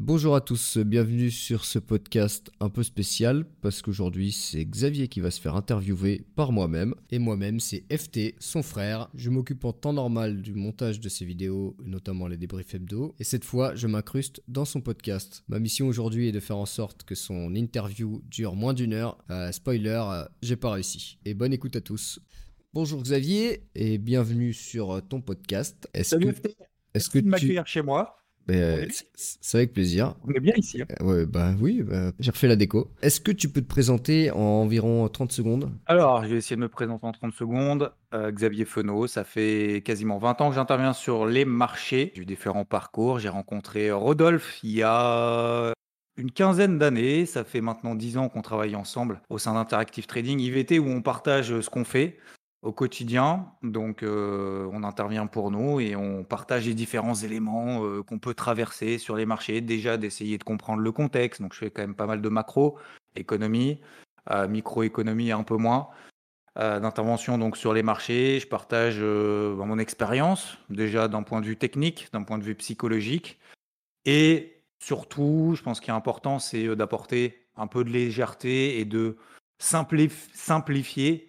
Bonjour à tous, bienvenue sur ce podcast un peu spécial parce qu'aujourd'hui c'est Xavier qui va se faire interviewer par moi-même et moi-même c'est FT, son frère. Je m'occupe en temps normal du montage de ses vidéos, notamment les débriefs hebdo et cette fois je m'incruste dans son podcast. Ma mission aujourd'hui est de faire en sorte que son interview dure moins d'une heure. Euh, spoiler, euh, j'ai pas réussi. Et bonne écoute à tous. Bonjour Xavier et bienvenue sur ton podcast. Est-ce que, est-ce que tu m'accueillir chez moi ben, c'est avec plaisir. On est bien ici. Hein. Ouais, bah oui, bah, j'ai refait la déco. Est-ce que tu peux te présenter en environ 30 secondes? Alors, je vais essayer de me présenter en 30 secondes. Euh, Xavier Fenot, ça fait quasiment 20 ans que j'interviens sur les marchés. J'ai eu différents parcours. J'ai rencontré Rodolphe il y a une quinzaine d'années. Ça fait maintenant 10 ans qu'on travaille ensemble au sein d'Interactive Trading IVT où on partage ce qu'on fait au quotidien. Donc, euh, on intervient pour nous et on partage les différents éléments euh, qu'on peut traverser sur les marchés. Déjà, d'essayer de comprendre le contexte. Donc, je fais quand même pas mal de macro, économie, euh, microéconomie un peu moins. d'intervention donc sur les marchés, je partage mon expérience déjà d'un point de vue technique, d'un point de vue psychologique, et surtout, je pense qu'il est important, c'est d'apporter un peu de légèreté et de simplifier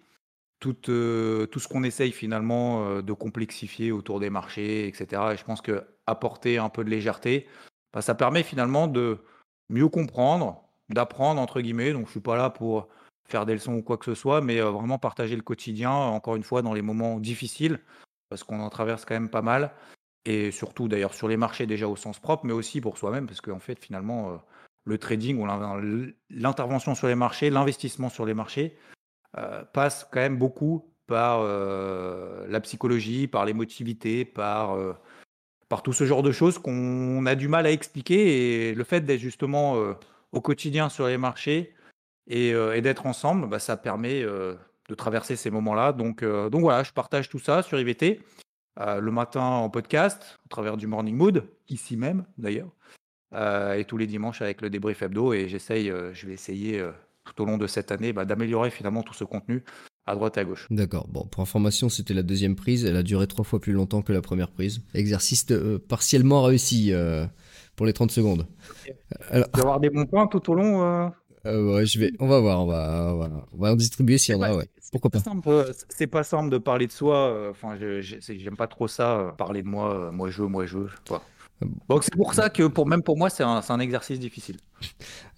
tout, euh, tout ce qu'on essaye finalement euh, de complexifier autour des marchés, etc. Et je pense que apporter un peu de légèreté, bah, ça permet finalement de mieux comprendre, d'apprendre entre guillemets. Donc je suis pas là pour faire des leçons ou quoi que ce soit, mais euh, vraiment partager le quotidien, encore une fois, dans les moments difficiles, parce qu'on en traverse quand même pas mal. Et surtout d'ailleurs sur les marchés déjà au sens propre, mais aussi pour soi-même, parce qu'en fait finalement le trading ou l'intervention sur les marchés, l'investissement sur les marchés, euh, passe quand même beaucoup par euh, la psychologie, par l'émotivité, par, euh, par tout ce genre de choses qu'on a du mal à expliquer. Et le fait d'être justement au quotidien sur les marchés et, d'être ensemble, bah, ça permet de traverser ces moments-là. Donc, voilà, je partage tout ça sur IVT. le matin en podcast, au travers du Morning Mood, ici même d'ailleurs, et tous les dimanches avec le débrief hebdo. Et j'essaye, je vais essayer tout au long de cette année bah, d'améliorer finalement tout ce contenu à droite et à gauche. D'accord. Bon, pour information, c'était la deuxième prise. Elle a duré trois fois plus longtemps que la première prise. Exercice euh, partiellement réussi euh, pour les 30 secondes. Alors... Tu vas avoir des bons points tout au long euh ouais, je vais, on va voir, on va, on va, en distribuer s'il y en a, ouais. Pourquoi pas C'est pas simple de parler de soi. Enfin, j'aime pas trop ça, parler de moi, moi je, moi je. Donc c'est pour ça que pour, même pour moi, c'est un, un, exercice difficile.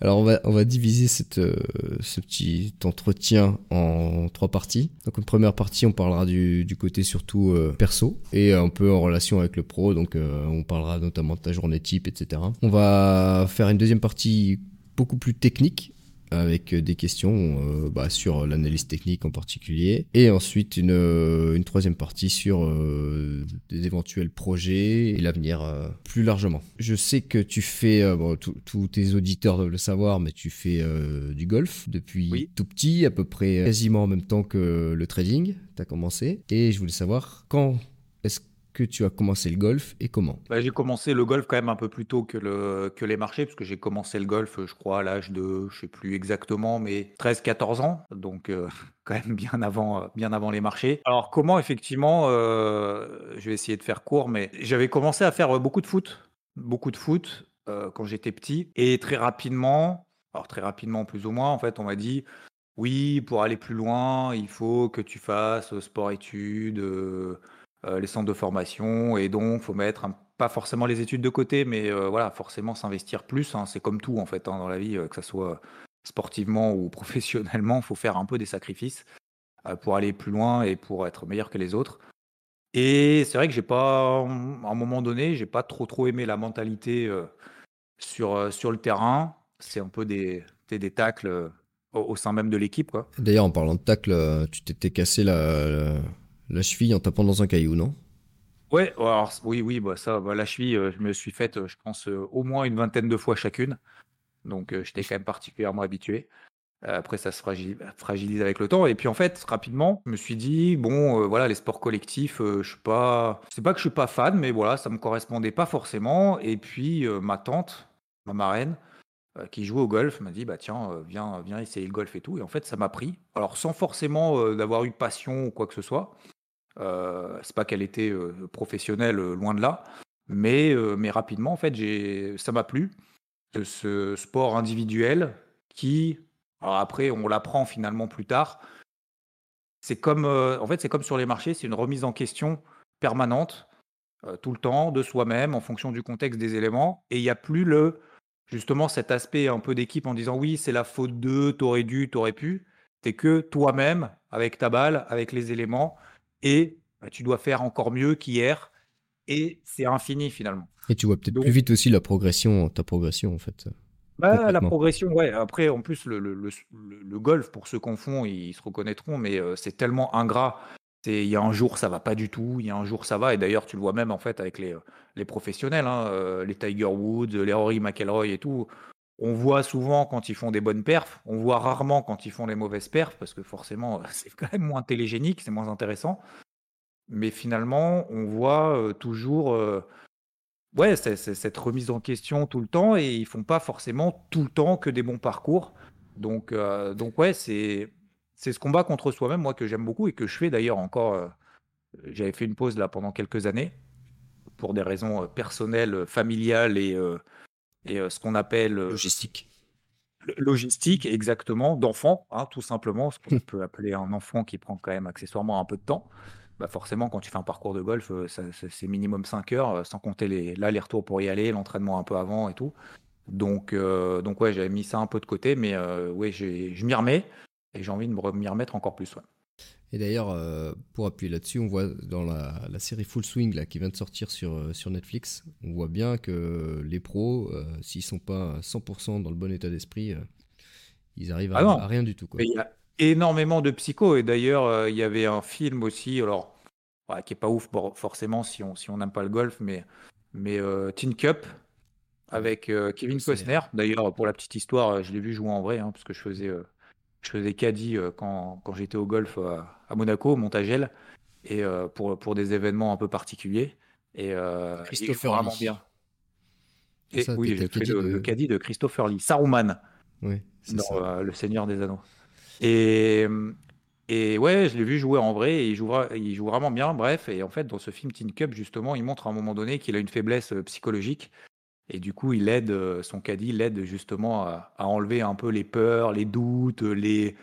Alors on va, on va diviser cette, euh, ce petit entretien en trois parties. Donc une première partie, on parlera du, du côté surtout euh, perso et un peu en relation avec le pro. Donc euh, on parlera notamment de ta journée type, etc. On va faire une deuxième partie beaucoup plus technique avec des questions euh, bah, sur l'analyse technique en particulier, et ensuite une, euh, une troisième partie sur euh, des éventuels projets et l'avenir plus largement. Je sais que tu fais, bon, tous tes auditeurs doivent le savoir, mais tu fais du golf depuis tout petit, à peu près quasiment en même temps que le trading, tu as commencé, et je voulais savoir quand est-ce que tu as commencé le golf et comment? Bah, J'ai commencé le golf quand même un peu plus tôt que, le, que les marchés, parce que j'ai commencé le golf, je crois, à l'âge de, je sais plus exactement, mais 13-14 ans, donc euh, quand même bien avant, bien avant les marchés. Alors comment, effectivement, euh, je vais essayer de faire court, mais j'avais commencé à faire beaucoup de foot, beaucoup de foot euh, quand j'étais petit, et très rapidement, alors très rapidement plus ou moins, en fait, on m'a dit, oui, pour aller plus loin, il faut que tu fasses sport-études euh, les centres de formation, et donc faut mettre pas forcément les études de côté, mais euh, voilà, forcément s'investir plus. Hein. c'est comme tout en fait hein, dans la vie, euh, que ce soit sportivement ou professionnellement, faut faire un peu des sacrifices pour aller plus loin et pour être meilleur que les autres. Et c'est vrai que j'ai pas, à un moment donné, j'ai pas trop trop aimé la mentalité sur, sur le terrain. C'est un peu des, des, tacles au, sein même de l'équipe. D'ailleurs, en parlant de tacles, tu t'étais cassé la cheville en tapant dans un caillou, non? Ouais, alors oui, oui, bah ça, bah, la cheville, euh, je me suis faite, euh, je pense, euh, au moins une vingtaine de fois chacune. Donc j'étais quand même particulièrement habitué. Après, ça se fragilise, avec le temps. Et puis en fait, rapidement, je me suis dit, bon, voilà, les sports collectifs, je suis pas, c'est pas que je suis pas fan, mais voilà, ça me correspondait pas forcément. Et puis ma tante, ma marraine, qui joue au golf, m'a dit, bah tiens, viens, viens essayer le golf et tout. Et en fait, ça m'a pris. Alors sans forcément d'avoir eu passion ou quoi que ce soit. Euh, c'est pas qu'elle était euh, professionnelle, euh, loin de là. Mais, euh, mais rapidement, en fait, ça m'a plu. De ce sport individuel qui, après, on l'apprend finalement plus tard. C'est comme, en fait, comme sur les marchés, c'est une remise en question permanente, tout le temps, de soi-même, en fonction du contexte des éléments. Et il n'y a plus le, justement, cet aspect un peu d'équipe en disant oui, c'est la faute d'eux, t'aurais dû, t'aurais pu. T'es que toi-même, avec ta balle, avec les éléments, et bah, tu dois faire encore mieux qu'hier. Et c'est infini finalement. Et tu vois peut-être plus vite aussi la progression, ta progression en fait. Bah, la progression, ouais. Après, en plus, le, le- le- golf, pour ceux qu'on font, ils se reconnaîtront, mais euh, c'est tellement ingrat. Il y a un jour, ça va pas du tout. Il y a un jour, ça va. Et d'ailleurs, tu le vois même en fait avec les, les professionnels, hein, euh, les Tiger Woods, les Rory McIlroy et tout. On voit souvent quand ils font des bonnes perfs. On voit rarement quand ils font les mauvaises perfs parce que forcément, c'est quand même moins télégénique, c'est moins intéressant. Mais finalement, on voit euh, toujours. euh, Ouais, cette remise en question tout le temps et ils font pas forcément tout le temps que des bons parcours. Donc, euh, donc ouais, c'est ce combat contre soi-même, moi, que j'aime beaucoup et que je fais d'ailleurs encore. J'avais fait une pause là pendant quelques années pour des raisons personnelles, familiales et, et euh, ce qu'on appelle euh, Logistique. logistique, exactement, d'enfant, hein, tout simplement, ce qu'on peut appeler un enfant qui prend quand même accessoirement un peu de temps. Bah forcément, quand tu fais un parcours de golf, euh, c'est minimum 5 heures, sans compter les- l'aller-retour pour y aller, l'entraînement un peu avant et tout. Donc, euh, donc ouais, j'avais mis ça un peu de côté, mais euh, ouais, je m'y remets et j'ai envie de m'y remettre encore plus. ouais. Et d'ailleurs, euh, pour appuyer là-dessus, on voit dans la, la série Full Swing là, qui vient de sortir sur, euh, sur Netflix, on voit bien que les pros, euh, s'ils sont pas à 100% dans le bon état d'esprit, euh, ils arrivent à, Ah à rien du tout. Quoi. Il y a énormément de psycho. Et d'ailleurs, il y avait un film aussi, alors, ouais, qui est pas ouf forcément si on si on n'aime pas le golf, mais, mais Tin Cup avec Kevin Costner. D'ailleurs, pour la petite histoire, je l'ai vu jouer en vrai, hein, parce que je faisais, je faisais caddie euh, quand, quand j'étais au golf euh, à Monaco, au Montagel, et euh, pour, pour des événements un peu particuliers. Et, Christopher vraiment Lee. bien. C'est Et ça, oui, j'ai fait le, de- le caddie de Christopher Lee, Saruman c'est dans ça. Le Seigneur des Anneaux. Et, et ouais, je l'ai vu jouer en vrai et il joue, il joue vraiment bien. Bref, et en fait, dans ce film Teen Cup, justement, il montre à un moment donné qu'il a une faiblesse psychologique. Et du coup, il aide, euh, son caddie l'aide justement à, enlever un peu les peurs, les doutes, les.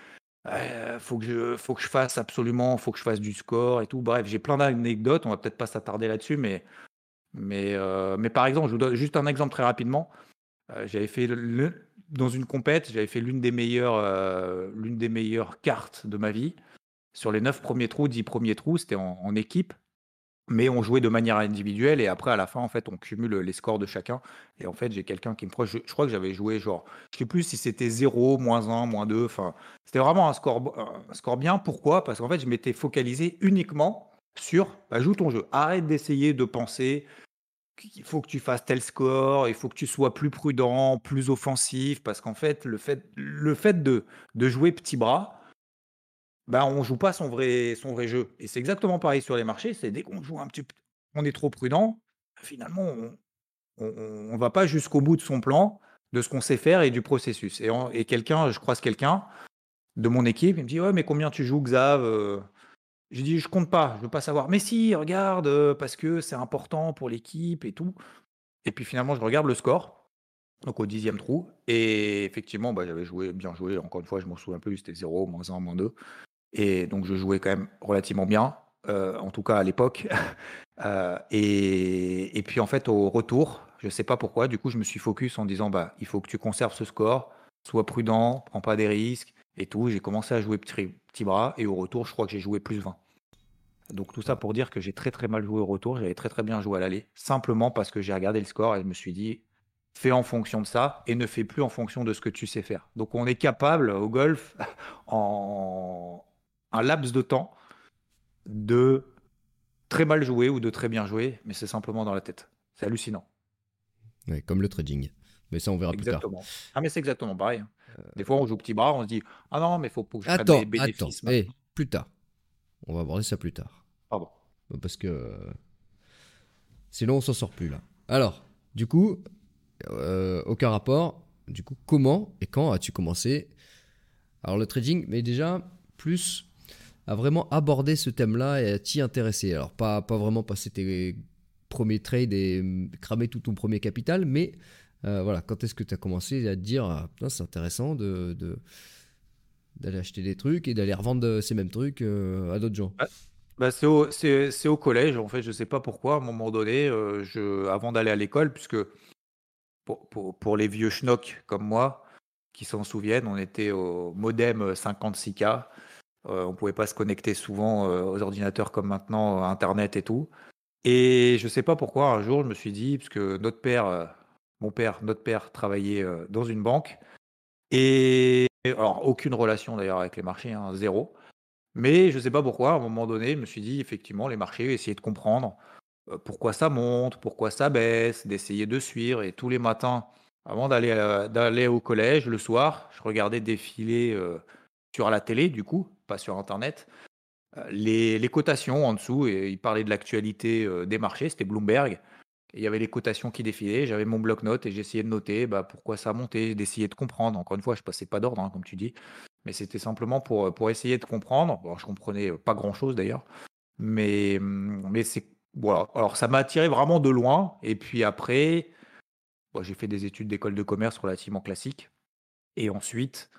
euh, faut que je, faut que je fasse absolument, faut que je fasse du score et tout. Bref, j'ai plein d'anecdotes. On va peut-être pas s'attarder là-dessus, mais, mais, euh, mais par exemple, je vous donne juste un exemple très rapidement. J'avais fait dans une compète, j'avais fait l'une des meilleures, l'une des meilleures cartes de ma vie. Sur les neuf premiers trous, dix premiers trous, c'était en équipe, mais on jouait de manière individuelle et après à la fin, en fait, on cumule les scores de chacun. Et en fait, j'ai quelqu'un qui me proche. Je, crois que j'avais joué genre, je sais plus si c'était 0, moins 1, moins 2. Enfin, c'était vraiment un score, score bien. Pourquoi? Parce qu'en fait, je m'étais focalisé uniquement sur, bah, joue ton jeu. Arrête d'essayer de penser il faut que tu fasses tel score, il faut que tu sois plus prudent, plus offensif, parce qu'en fait, le fait, le fait de, de jouer petit bras, ben, on joue pas son vrai, son vrai jeu. Et c'est exactement pareil sur les marchés, c'est dès qu'on joue un petit on est trop prudent, finalement, on, on, va pas jusqu'au bout de son plan, de ce qu'on sait faire et du processus. Et, et quelqu'un, je croise quelqu'un de mon équipe, il me dit, ouais, mais combien tu joues, Xav Euh, j'ai dit, je compte pas, je veux pas savoir. Mais si, regarde, euh, parce que c'est important pour l'équipe et tout. Et puis finalement, je regarde le score, donc au dixième trou. Et effectivement, bah, j'avais joué, bien joué. Encore une fois, je m'en souviens plus, c'était 0, moins 1, moins 2. Et donc, je jouais quand même relativement bien, euh, en tout cas à l'époque. Euh, et, puis en fait, au retour, je sais pas pourquoi, du coup, je me suis focus en disant, bah, il faut que tu conserves ce score, sois prudent, prends pas des risques et tout. J'ai commencé à jouer petit, petit bras et au retour, je crois que j'ai joué plus 20. Donc tout ça pour dire que j'ai très très mal joué au retour, j'avais très très bien joué à l'aller, simplement parce que j'ai regardé le score et je me suis dit, fais en fonction de ça et ne fais plus en fonction de ce que tu sais faire. Donc on est capable au golf, en un laps de temps, de très mal jouer ou de très bien jouer, mais c'est simplement dans la tête. C'est hallucinant. Ouais, comme le trading. Mais ça, on verra plus tard. Ah, mais c'est exactement pareil. hein. Des fois, on joue petit bras, on se dit Ah non, mais faut pas que je prenne Attends, les bénéfices. attends. Eh, plus tard. On va aborder ça plus tard. Pardon. Parce que euh, sinon on s'en sort plus là. Alors, du coup, euh, aucun rapport. Du coup, comment et quand as-tu commencé? Alors le trading, mais déjà plus à vraiment aborder ce thème-là et à t'y intéresser. Alors pas, pas vraiment passer tes premiers trades et hum, cramer tout ton premier capital, mais euh, voilà, quand est-ce que tu as commencé à te dire, ah, c'est intéressant de, d'aller acheter des trucs et d'aller revendre euh, ces mêmes trucs euh, à d'autres gens? Bah, c'est au, c'est, c'est au collège, en fait, je sais pas pourquoi, à un moment donné, je, avant d'aller à l'école, puisque pour, pour, pour les vieux schnocks comme moi, qui s'en souviennent, on était au modem 56K, euh, on pouvait pas se connecter souvent euh, aux ordinateurs comme maintenant, euh, Internet et tout. Et je sais pas pourquoi, un jour, je me suis dit, parce que notre père, euh, mon père, notre père travaillait dans une banque, et alors aucune relation d'ailleurs avec les marchés, hein, zéro. Mais je sais pas pourquoi, à un moment donné, je me suis dit effectivement les marchés, essayer de comprendre pourquoi ça monte, pourquoi ça baisse, d'essayer de suivre. Et tous les matins, avant d'aller d'aller au collège, le soir, je regardais défiler sur la télé, du coup, pas sur Internet, euh, les, les cotations en dessous. Et il parlait de l'actualité euh, des marchés, c'était Bloomberg. Il y avait les cotations qui défilaient, j'avais mon bloc-notes et j'essayais de noter bah, pourquoi ça montait, d'essayer de comprendre. Encore une fois, je passais pas d'ordre, hein, comme tu dis. Mais c'était simplement pour, pour essayer de comprendre. Bon, je comprenais pas grand-chose d'ailleurs. Mais, hum, mais c'est. Voilà. Alors, ça m'a attiré vraiment de loin. Et puis après, bon, j'ai fait des études d'école de commerce relativement classiques. Et ensuite,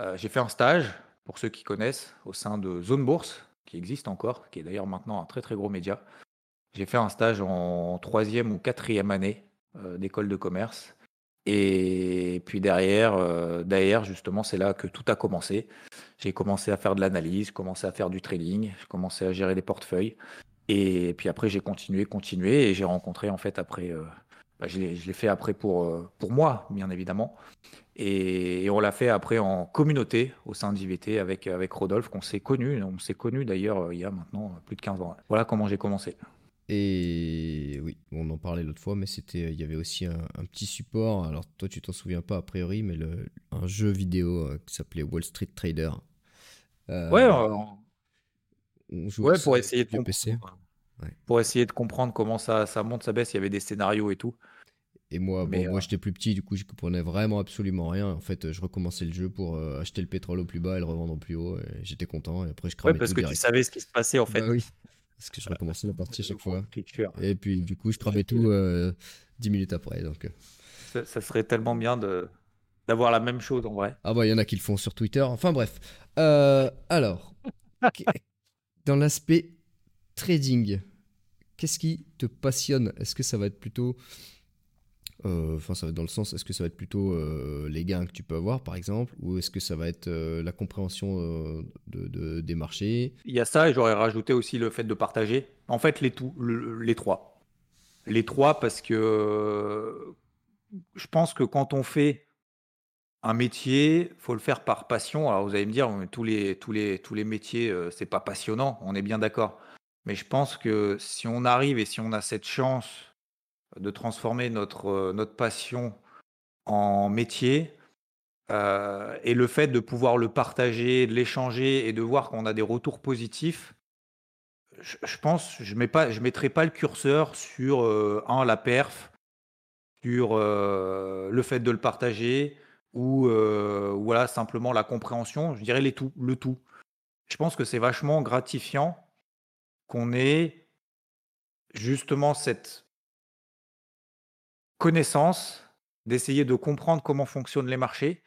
euh, j'ai fait un stage, pour ceux qui connaissent, au sein de Zone Bourse, qui existe encore, qui est d'ailleurs maintenant un très très gros média. J'ai fait un stage en troisième ou quatrième année euh, d'école de commerce. Et puis derrière, euh, derrière justement, c'est là que tout a commencé. J'ai commencé à faire de l'analyse, commencé à faire du trading, j'ai commencé à gérer les portefeuilles. Et puis après, j'ai continué, continué, et j'ai rencontré en fait après, bah, je l'ai fait après pour, euh, pour moi, bien évidemment. Et, et on l'a fait après en communauté au sein d'IVT avec, avec Rodolphe, qu'on s'est connu. On s'est connu d'ailleurs euh, il y a maintenant plus de 15 ans. Voilà comment j'ai commencé. Et oui, on en parlait l'autre fois, mais c'était, il y avait aussi un, un petit support. Alors toi, tu t'en souviens pas a priori, mais le, un jeu vidéo euh, qui s'appelait Wall Street Trader. Euh, Ouais, euh, on jouait ouais, sur pour essayer de. PC. Ouais. Pour essayer de comprendre comment ça, ça monte, ça baisse, il y avait des scénarios et tout. Et moi, bon, moi euh, j'étais plus petit, du coup, je comprenais vraiment absolument rien. En fait, je recommençais le jeu pour euh, acheter le pétrole au plus bas et le revendre au plus haut. Et j'étais content. Et après, je cramais Ouais, parce tout que tu savais ce qui se passait en fait. Bah oui, parce que je recommençais la partie à chaque fois. Et puis, du coup, je cramais tout euh, 10 minutes après. Donc, euh. Ça, ça serait tellement bien de d'avoir la même chose en vrai. Ah bah, il y en a qui le font sur Twitter. Enfin, bref. Alors, dans l'aspect trading, qu'est-ce qui te passionne? Est-ce que ça va être plutôt. Euh, Enfin, ça va être dans le sens, est-ce que ça va être plutôt euh, les gains que tu peux avoir, par exemple, ou est-ce que ça va être euh, la compréhension de, de- des marchés? Il y a ça et j'aurais rajouté aussi le fait de partager. En fait, les, trois. Les trois parce que je pense que quand on fait un métier, faut le faire par passion. Alors vous allez me dire, tous les, métiers, c'est pas passionnant, on est bien d'accord. Mais je pense que si on arrive et si on a cette chance de transformer notre, euh, notre passion en métier, euh, et le fait de pouvoir le partager, de l'échanger et de voir qu'on a des retours positifs, je, je pense, je je mettrai pas le curseur sur euh, un la perf, sur le fait de le partager ou voilà simplement la compréhension. Je dirais les tout, le tout. Je pense que c'est vachement gratifiant qu'on ait justement cette connaissance d'essayer de comprendre comment fonctionnent les marchés.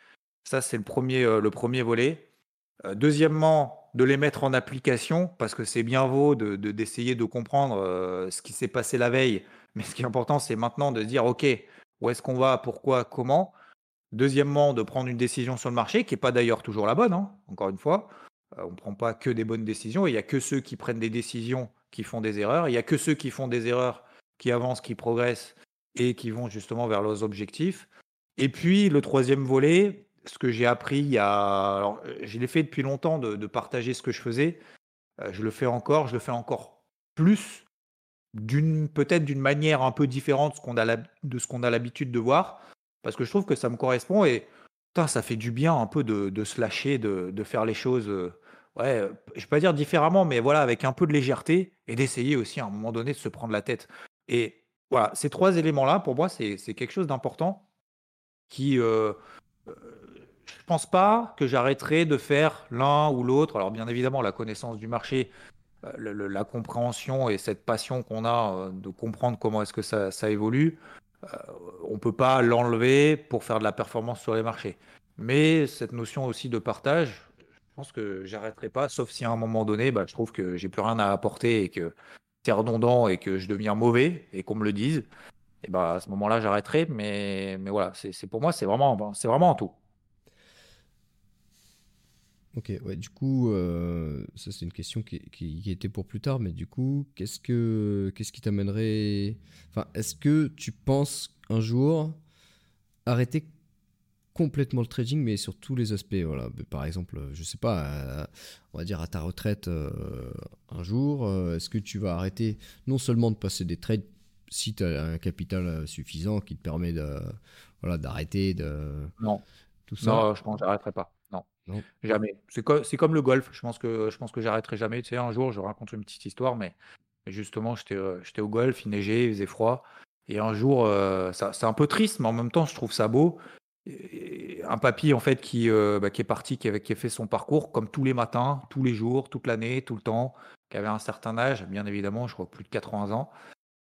Ça, c'est le premier, euh, le premier volet. Euh, deuxièmement, de les mettre en application, parce que c'est bien beau de, de- d'essayer de comprendre euh, ce qui s'est passé la veille, mais ce qui est important, c'est maintenant de dire, OK, où est-ce qu'on va, pourquoi, comment? Deuxièmement, de prendre une décision sur le marché, qui n'est pas d'ailleurs toujours la bonne, hein, encore une fois. On ne prend pas que des bonnes décisions, il n'y a que ceux qui prennent des décisions qui font des erreurs, il n'y a que ceux qui font des erreurs qui avancent, qui progressent et qui vont justement vers leurs objectifs. Et puis le troisième volet, ce que j'ai appris il y a, je l'ai fait depuis longtemps de, partager ce que je faisais. Euh, je le fais encore, je le fais encore plus peut-être d'une manière un peu différente de ce qu'on a l'habitude de voir, parce que je trouve que ça me correspond et ça fait du bien un peu de, se lâcher, de, faire les choses, euh, ouais, je vais pas dire différemment, mais voilà, avec un peu de légèreté et d'essayer aussi à un moment donné de se prendre la tête. Et voilà, ces trois éléments-là, pour moi, c'est quelque chose d'important qui, euh, euh, je pense pas que j'arrêterai de faire l'un ou l'autre. Alors bien évidemment, la connaissance du marché, euh, la compréhension et cette passion qu'on a de comprendre comment est-ce que ça, évolue, on peut pas l'enlever pour faire de la performance sur les marchés. Mais cette notion aussi de partage, je pense que j'arrêterai pas, sauf si à un moment donné, bah, je trouve que j'ai plus rien à apporter et que c'est redondant et que je deviens mauvais et qu'on me le dise. Et bah à ce moment-là, j'arrêterai. Mais, mais voilà, c'est pour moi, c'est vraiment, c'est vraiment tout. Ok, ouais, du coup, euh, ça c'est une question qui, qui- qui était pour plus tard, mais du coup, qu'est-ce que, qu'est-ce qui t'amènerait... Enfin, est-ce que tu penses un jour arrêter complètement le trading, mais sur tous les aspects, voilà. Par exemple, je sais pas, à- on va dire à ta retraite euh, un jour, euh, est-ce que tu vas arrêter non seulement de passer des trades si tu as un capital euh, suffisant qui te permet de, voilà, d'arrêter de Non, tout ça? non, je pense que j'arrêterai pas. Non, Non? jamais. C'est co- c'est comme le golf. Je pense que je pense que j'arrêterai jamais. Tu sais, un jour, je raconte une petite histoire, mais justement, j'étais euh, j'étais au golf, il neigeait, il faisait froid, et un jour, euh, ça, c'est un peu triste, mais en même temps, je trouve ça beau. Un papy en fait qui, euh, bah, qui est parti, qui avait, qui a fait son parcours comme tous les matins, tous les jours, toute l'année, tout le temps, qui avait un certain âge, bien évidemment, je crois plus de 80 ans.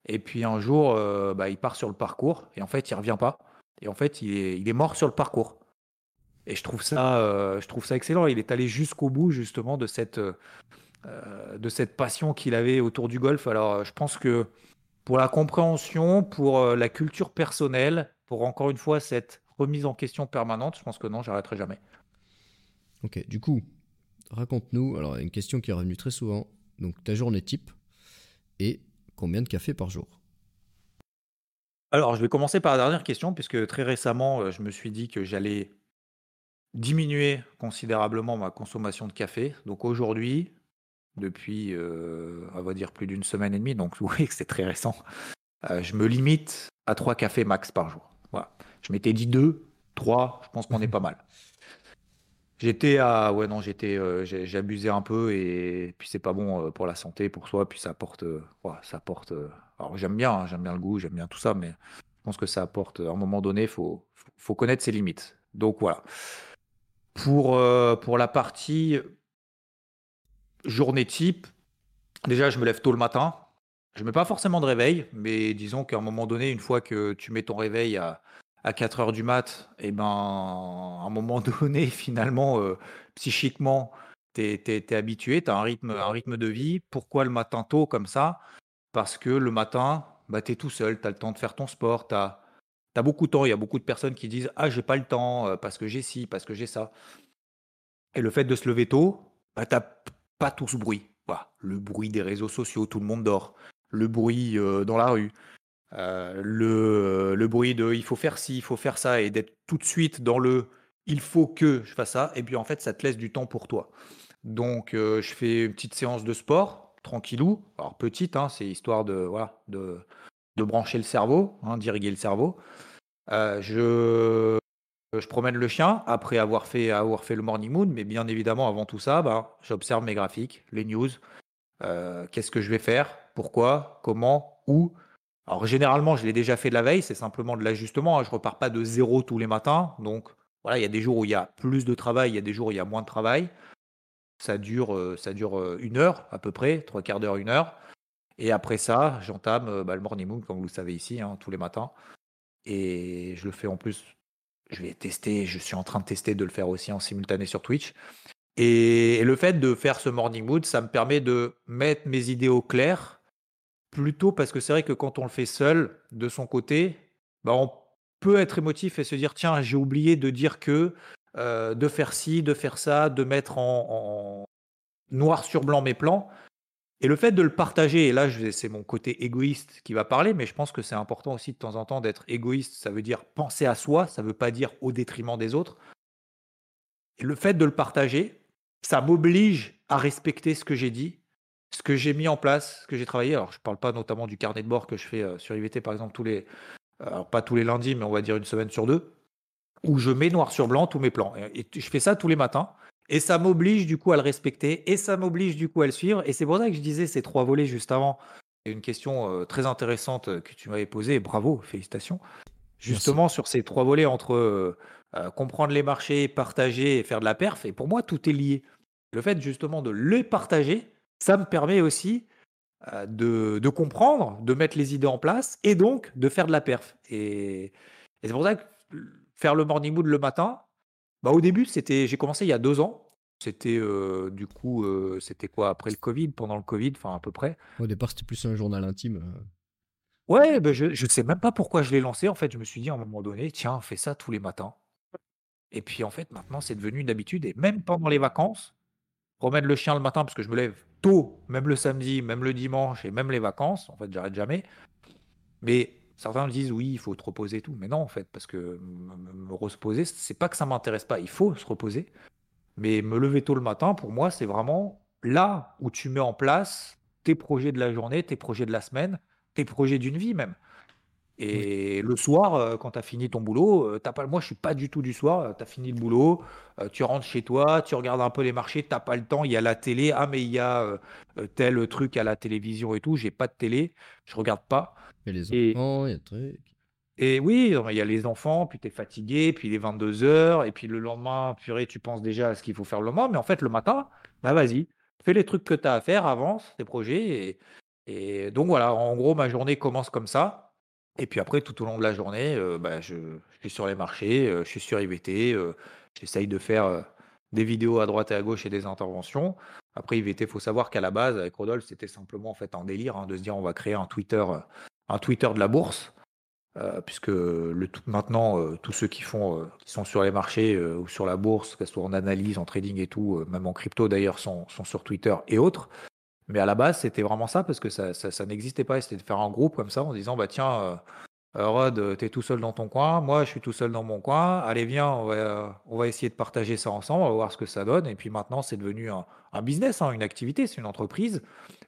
Et puis un jour, euh, bah, il part sur le parcours et en fait, il revient pas. Et en fait, il est, il est mort sur le parcours. Et je trouve ça, euh, je trouve ça excellent. Il est allé jusqu'au bout justement de cette, de cette passion qu'il avait autour du golf. Alors, je pense que pour la compréhension, pour la culture personnelle, pour encore une fois cette remise en question permanente, je pense que non, j'arrêterai jamais. Ok, du coup, raconte-nous, alors une question qui est revenue très souvent, donc ta journée type et combien de café par jour? Alors, je vais commencer par la dernière question, puisque très récemment, euh, je me suis dit que j'allais diminuer considérablement ma consommation de café. Donc aujourd'hui, depuis, euh, on va dire plus d'une semaine et demie, donc oui, c'est très récent, euh, je me limite à trois cafés max par jour. Voilà. Je m'étais dit deux, trois, je pense qu'on est pas mal. J'étais à, ouais non, j'étais, euh, abusé un peu et puis c'est pas bon euh, pour la santé, pour soi, puis ça apporte, euh, ça alors j'aime bien, hein, j'aime bien le goût, j'aime bien tout ça, mais je pense que ça apporte. À un moment donné, faut, faut, connaître ses limites. Donc voilà. Pour pour la partie journée type, déjà je me lève tôt le matin. Je mets pas forcément de réveil, mais disons qu'à un moment donné, une fois que tu mets ton réveil à à 4 heures du mat, et ben, à un moment donné, finalement, euh, psychiquement, t'es, t'es habitué, tu as un rythme, de vie. Pourquoi le matin tôt comme ça? Parce que le matin, bah, tu es tout seul, tu as le temps de faire ton sport, tu as, beaucoup de temps. Il y a beaucoup de personnes qui disent Ah, j'ai pas le temps euh, parce que j'ai ci, parce que j'ai ça. Et le fait de se lever tôt, bah, tu pas tout ce bruit. Voilà. Le bruit des réseaux sociaux, tout le monde dort. Le bruit euh, dans la rue. Euh, le, le bruit de il faut faire ci, il faut faire ça, et d'être tout de suite dans le il faut que je fasse ça, et puis en fait, ça te laisse du temps pour toi. Donc, euh, je fais une petite séance de sport, tranquillou. Alors, petite, hein, c'est histoire de, voilà, de, de brancher le cerveau, hein, d'irriguer le cerveau. Euh, je, je promène le chien après avoir fait, avoir fait le morning moon, mais bien évidemment, avant tout ça, bah, j'observe mes graphiques, les news. Euh, Qu'est-ce que je vais faire? Pourquoi? Comment? Où? Alors généralement, je l'ai déjà fait de la veille, c'est simplement de l'ajustement. hein. Je repars pas de zéro tous les matins. Donc voilà, il y a des jours où il y a plus de travail, il y a des jours où il y a moins de travail. Ça dure, euh, ça dure euh, une heure à peu près, trois quarts d'heure, une heure. Et après ça, j'entame euh, bah, le morning moon, comme vous le savez ici, hein, tous les matins. Et je le fais en plus. Je vais tester, je suis en train de tester de le faire aussi en simultané sur Twitch. Et, et le fait de faire ce morning mood, ça me permet de mettre mes idées au clair Plutôt parce que c'est vrai que quand on le fait seul, de son côté, bah, on peut être émotif et se dire tiens, j'ai oublié de dire que, euh, de faire ci, de faire ça, de mettre en, en noir sur blanc mes plans. Et le fait de le partager, et là c'est mon côté égoïste qui va parler, mais je pense que c'est important aussi de temps en temps d'être égoïste. Ça veut dire penser à soi, ça veut pas dire au détriment des autres. Et le fait de le partager, ça m'oblige à respecter ce que j'ai dit, ce que j'ai mis en place, ce que j'ai travaillé, alors je parle pas notamment du carnet de bord que je fais euh, sur IVT par exemple tous les, alors pas tous les lundis, mais on va dire une semaine sur deux, où je mets noir sur blanc tous mes plans. Et, je fais ça tous les matins. Et ça m'oblige du coup à le respecter et ça m'oblige du coup à le suivre. Et c'est pour ça que je disais ces trois volets juste avant. Une question euh, très intéressante euh, que tu m'avais posée. Bravo, félicitations. Justement sur ces trois volets entre comprendre les marchés, partager et faire de la perf. Et pour moi, tout est lié. Le fait justement de les partager, ça me permet aussi de, comprendre, de mettre les idées en place et donc de faire de la perf. Et, c'est pour ça que faire le morning mood le matin, bah au début, c'était, j'ai commencé il y a deux ans. C'était du coup, c'était quoi après le Covid, pendant le Covid, enfin à peu près. Au départ, c'était plus un journal intime. Ouais, bah, je ne sais même pas pourquoi je l'ai lancé. En fait, je me suis dit à un moment donné, tiens, fais ça tous les matins. Et puis en fait, maintenant, c'est devenu une habitude. Et même pendant les vacances, Remettre le chien le matin parce que je me lève tôt, même le samedi, même le dimanche et même les vacances. En fait, j'arrête jamais. Mais certains me disent oui, il faut te reposer tout. Mais non, en fait, parce que me reposer, c'est pas que ça m'intéresse pas. Il faut se reposer. Mais me lever tôt le matin, pour moi, c'est vraiment là où tu mets en place tes projets de la journée, tes projets de la semaine, tes projets d'une vie même. Et le soir, euh, quand tu as fini ton boulot, euh, pas moi je suis pas du tout du soir, euh, tu as fini le boulot, tu rentres chez toi, tu regardes un peu les marchés, tu pas le temps, il y a la télé, ah mais il y a tel truc à la télévision et tout, j'ai pas de télé, je regarde pas. Il y a les enfants, il y a trucs. Et oui, il y a les enfants, puis tu es fatigué, puis il est 22h, et puis le lendemain, purée, tu penses déjà à ce qu'il faut faire le lendemain, mais en fait, le matin, bah vas-y, fais les trucs que tu as à faire, avance tes projets. Et, et donc voilà, en gros, ma journée commence comme ça. Et puis après, tout au long de la journée, bah, je, suis sur les marchés, je suis sur IVT, j'essaye de faire des vidéos à droite et à gauche et des interventions. Après, IVT, il faut savoir qu'à la base, avec Rodolphe, c'était simplement en fait un délire hein, de se dire on va créer un Twitter, un Twitter de la bourse. puisque maintenant, tous ceux qui, font, qui sont sur les marchés ou sur la bourse, que ce soit en analyse, en trading et tout, même en crypto d'ailleurs, sont sur Twitter et autres. Mais à la base, c'était vraiment ça, parce que ça, ça, n'existait pas. C'était de faire un groupe comme ça en disant, bah tiens, euh, euh, Rod, euh, t'es tout seul dans ton coin, moi je suis tout seul dans mon coin, allez viens, on va, on va essayer de partager ça ensemble, on va voir ce que ça donne. Et puis maintenant, c'est devenu un, business, hein, une activité, c'est une entreprise.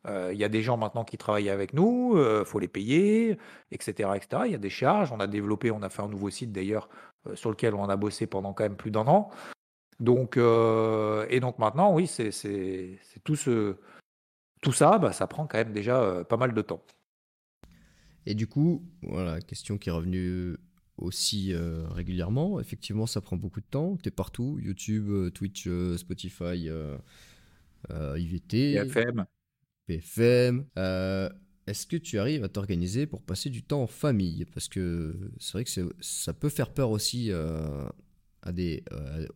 Il y a des gens maintenant qui travaillent avec nous, il faut les payer, etc., etc. Il y a des charges. On a développé, on a fait un nouveau site d'ailleurs sur lequel on a bossé pendant quand même plus d'un an. Donc, et donc maintenant, oui, c'est tout ce tout ça, bah, ça prend quand même déjà euh, pas mal de temps. Et du coup, voilà, question qui est revenue aussi euh, régulièrement. Effectivement, ça prend beaucoup de temps. Tu es partout, YouTube, euh, Twitch, Spotify, IVT, PFM. PFM. Est-ce que tu arrives à t'organiser pour passer du temps en famille? Parce que c'est vrai que ça peut faire peur aussi à des,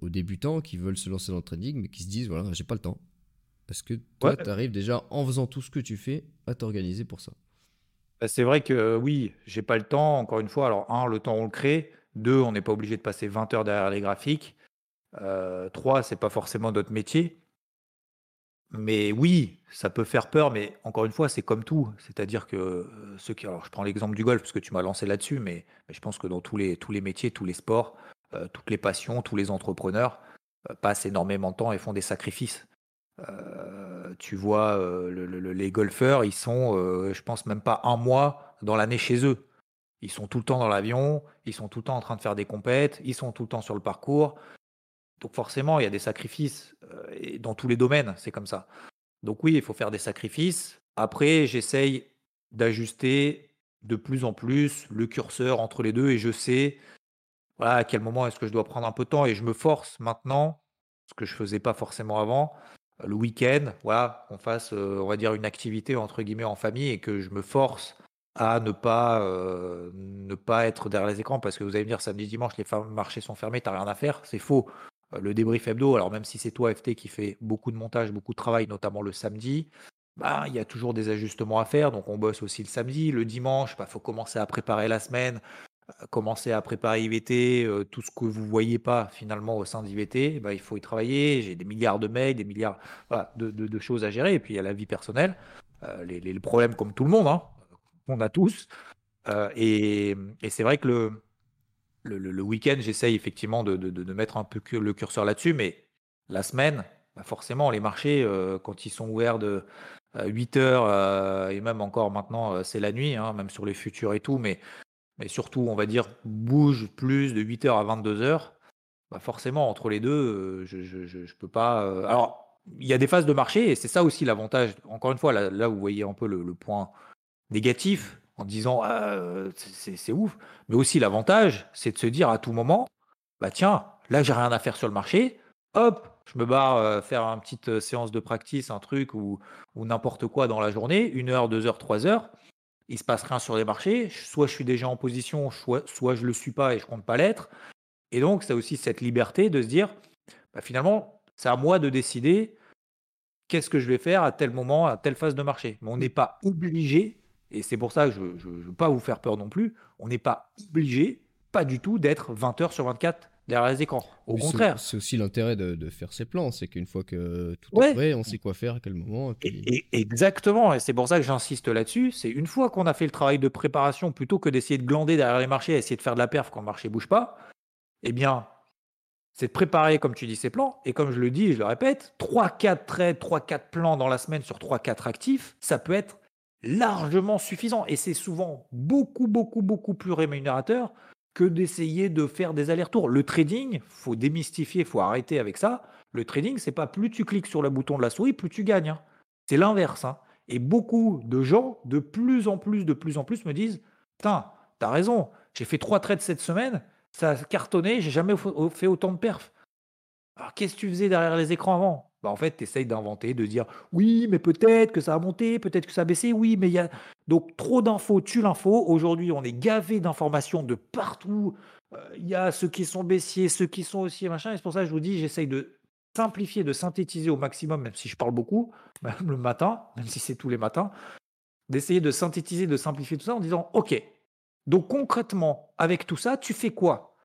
aux débutants qui veulent se lancer dans le trading, mais qui se disent, voilà, j'ai pas le temps. Est-ce que toi, tu arrives déjà, en faisant tout ce que tu fais, à t'organiser pour ça bah, C'est vrai que oui, j'ai pas le temps, encore une fois. Alors, un, le temps, on le crée. Deux, on n'est pas obligé de passer 20 heures derrière les graphiques. Euh, trois, c'est pas forcément notre métier. Mais oui, ça peut faire peur, mais encore une fois, c'est comme tout. C'est-à-dire que euh, ceux qui. Alors, je prends l'exemple du golf, parce que tu m'as lancé là-dessus, mais, je pense que dans tous les, tous les métiers, tous les sports, euh, toutes les passions, tous les entrepreneurs passent énormément de temps et font des sacrifices. Euh, tu vois, euh, les golfeurs, ils sont, euh, je pense, même pas un mois dans l'année chez eux. Ils sont tout le temps dans l'avion, ils sont tout le temps en train de faire des compètes, ils sont tout le temps sur le parcours. Donc forcément, il y a des sacrifices et dans tous les domaines, c'est comme ça. Donc oui, il faut faire des sacrifices. Après, j'essaye d'ajuster de plus en plus le curseur entre les deux et je sais à quel moment est-ce que je dois prendre un peu de temps et je me force maintenant, ce que je faisais pas forcément avant, le week-end, voilà, qu'on fasse, euh, on va dire, une activité entre guillemets en famille et que je me force à ne pas, euh, être derrière les écrans parce que vous allez me dire samedi, dimanche, les marchés sont fermés, t'as rien à faire. C'est faux. Euh, le débrief hebdo, alors même si c'est toi, FT, qui fait beaucoup de montage, beaucoup de travail, notamment le samedi, bah, il y a toujours des ajustements à faire. Donc on bosse aussi le samedi, le dimanche, il bah, faut commencer à préparer la semaine commencer à préparer IVT, euh, tout ce que vous voyez pas finalement au sein d'IVT, bah, il faut y travailler. J'ai des milliards de mails, des milliards de, choses à gérer. Et puis il y a la vie personnelle, euh, les, problèmes comme tout le monde, hein, on a tous. Euh, et, c'est vrai que le, week-end, j'essaye effectivement de, mettre un peu le curseur là-dessus, mais la semaine, bah, forcément, les marchés, quand ils sont ouverts de, 8 heures, et même encore maintenant, c'est la nuit, hein, même sur les futurs et tout, mais mais surtout, on va dire, bouge plus de 8 heures à 22 heures, bah, forcément entre les deux, je je peux pas, alors il y a des phases de marché et c'est ça aussi l'avantage. Encore une fois, là là, vous voyez un peu le point négatif en disant: «Ah, c'est ouf», mais aussi l'avantage, c'est de se dire à tout moment: «Bah, tiens, là, j'ai rien à faire sur le marché, hop, je me barre, faire une petite, séance de practice, un truc ou ou n'importe quoi dans la journée, 1 heure, 2 heures, 3 heures. Il se passe rien sur les marchés, soit je suis déjà en position, soit soit je le suis pas et je compte pas l'être. Et donc c'est aussi cette liberté de se dire: «Bah, finalement, c'est à moi de décider qu'est-ce que je vais faire à tel moment, à telle phase de marché». Mais on n'est pas obligé et c'est pour ça que je ne veux pas vous faire peur non plus, on n'est pas obligé, pas du tout, d'être 20 heures sur 24 derrière les écrans. Au contraire. C'est aussi l'intérêt de, faire ses plans, c'est qu'une fois que tout est prêt, on sait quoi faire à quel moment. Et exactement, et c'est pour ça que j'insiste là-dessus. C'est une fois qu'on a fait le travail de préparation, plutôt que d'essayer de glander derrière les marchés, essayer de faire de la perf quand le marché bouge pas, eh bien, c'est de préparer, comme tu dis, ces plans. Et comme je le dis et je le répète, 3-4 trades, 3-4 plans dans la semaine sur 3-4 actifs, ça peut être largement suffisant. Et c'est souvent beaucoup, beaucoup, beaucoup plus rémunérateur d'essayer de faire des allers-retours. Le trading, faut démystifier, faut arrêter avec ça. Le trading, c'est pas plus tu cliques sur le bouton de la souris, plus tu gagnes. Hein. C'est l'inverse. Hein. Et beaucoup de gens, de plus en plus, de plus en plus, me disent Putain, t'as raison, j'ai fait trois trades cette semaine, ça a cartonné, j'ai jamais fait autant de perfs. Alors qu'est-ce que tu faisais derrière les écrans avant? Bah, en fait, tu essayes d'inventer, de dire oui, mais peut-être que ça a monté, peut-être que ça a baissé, oui, mais il y a. Donc, trop d'infos tue l'info. Aujourd'hui, on est gavé d'informations de partout. Euh, il y a ceux qui sont baissiers, ceux qui sont aussi machin. Et c'est pour ça que je vous dis, j'essaye de simplifier, de synthétiser au maximum, même si je parle beaucoup, même le matin, même si c'est tous les matins, d'essayer de synthétiser, de simplifier tout ça en disant ok, donc concrètement, avec tout ça, tu fais quoi?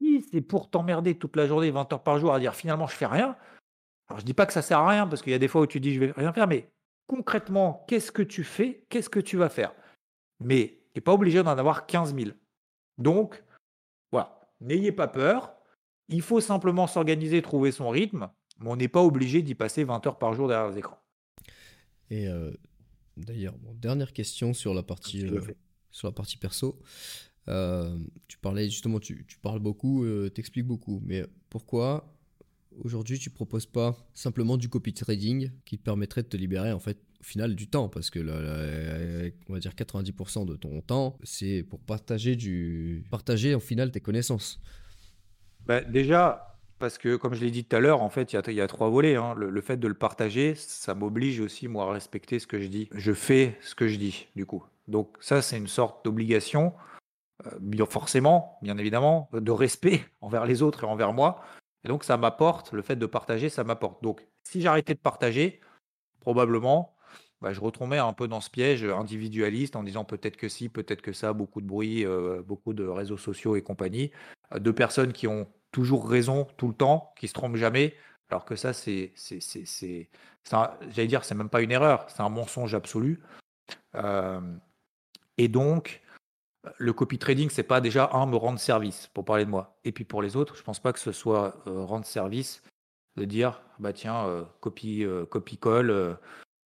Si c'est pour t'emmerder toute la journée, 20 heures par jour, à dire finalement je fais rien, alors je dis pas que ça sert à rien parce qu'il y a des fois où tu dis je vais rien faire, mais concrètement, qu'est-ce que tu fais? Qu'est-ce que tu vas faire? Mais tu n'es pas obligé d'en avoir 15 000. Donc, voilà, n'ayez pas peur. Il faut simplement s'organiser, trouver son rythme, mais on n'est pas obligé d'y passer 20 heures par jour derrière les écrans. Et euh, d'ailleurs, dernière question sur la partie, euh, sur la partie perso. Euh, tu parlais justement, tu, tu parles beaucoup, tu expliques beaucoup, mais pourquoi aujourd'hui, tu proposes pas simplement du copy trading qui te permettrait de te libérer en fait au final du temps parce que on va dire 90% de ton temps, c'est pour partager du partager au final tes connaissances. Bah, déjà parce que comme je l'ai dit tout à l'heure, en fait, il y, a, trois volets. Hein. Le, fait de le partager, ça m'oblige aussi moi à respecter ce que je dis. Je fais ce que je dis du coup. Donc ça, c'est une sorte d'obligation. Euh, forcément, bien évidemment, de respect envers les autres et envers moi. Et donc, ça m'apporte, le fait de partager, ça m'apporte. Donc, si j'arrêtais de partager, probablement, bah, je retombais un peu dans ce piège individualiste en disant peut-être que si, peut-être que ça, beaucoup de bruit, euh, beaucoup de réseaux sociaux et compagnie, euh, de personnes qui ont toujours raison tout le temps, qui se trompent jamais, alors que ça, c'est, j'allais dire, c'est même pas une erreur, c'est un mensonge absolu. Euh, et donc, le copy trading, c'est pas déjà un me rendre service pour parler de moi. Et puis pour les autres, je pense pas que ce soit euh, rendre service de dire bah tiens euh, copie euh, copie colle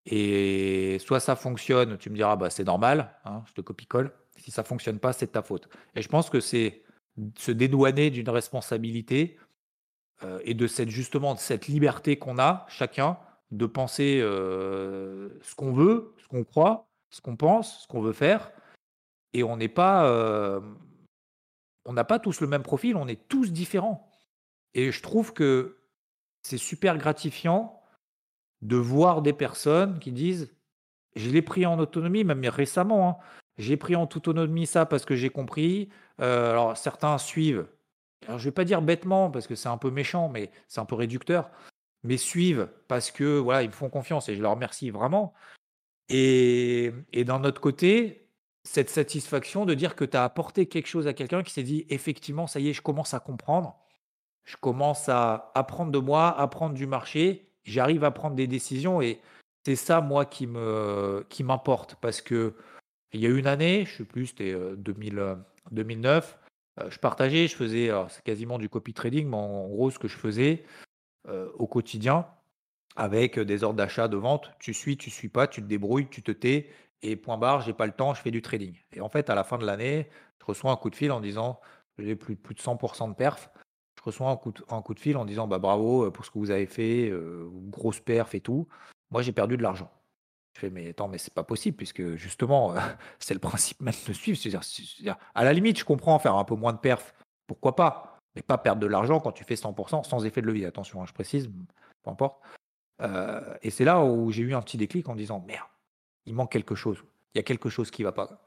et soit ça fonctionne, tu me diras bah c'est normal, hein, je te copie colle. Si ça fonctionne pas, c'est de ta faute. Et je pense que c'est se dédouaner d'une responsabilité et de cette justement de cette liberté qu'on a chacun de penser ce qu'on veut, ce qu'on croit, ce qu'on pense, ce qu'on veut faire et on n'est pas, on n'a pas tous le même profil, on est tous différents. Et je trouve que c'est super gratifiant de voir des personnes qui disent je l'ai pris en autonomie, même récemment. Hein, j'ai pris en autonomie ça parce que j'ai compris. alors certains suivent. Alors je vais pas dire bêtement parce que c'est un peu méchant, mais c'est un peu réducteur. Mais suivent parce que voilà, ils me font confiance et je leur remercie vraiment. Et, et d'un autre côté, cette satisfaction de dire que tu as apporté quelque chose à quelqu'un qui s'est dit effectivement, ça y est, je commence à comprendre, je commence à apprendre de moi, apprendre du marché, j'arrive à prendre des décisions et c'est ça, moi, qui me qui m'importe parce que il y a une année, je sais plus, c'était 2009, euh, euh, je partageais, je faisais, c'est quasiment du copy trading, mais en gros, ce que je faisais euh, au quotidien, avec des ordres d'achat, de vente. Tu suis, tu suis pas, tu te débrouilles, tu te tais et point barre, j'ai pas le temps, je fais du trading. Et en fait, à la fin de l'année, je reçois un coup de fil en disant j'ai plus, plus de 100% de perf. Je reçois un coup, de, un coup de fil en disant bah bravo pour ce que vous avez fait, euh, grosse perf et tout. Moi, j'ai perdu de l'argent. Je fais mais attends, mais c'est pas possible puisque justement, c'est le principe même de suivre. C'est-à-dire, à la limite, je comprends faire un peu moins de perf, pourquoi pas, mais pas perdre de l'argent quand tu fais 100% sans effet de levier. Attention, hein, je précise, peu importe. Euh, et c'est là où j'ai eu un petit déclic en disant merde, il manque quelque chose. Il y a quelque chose qui va pas.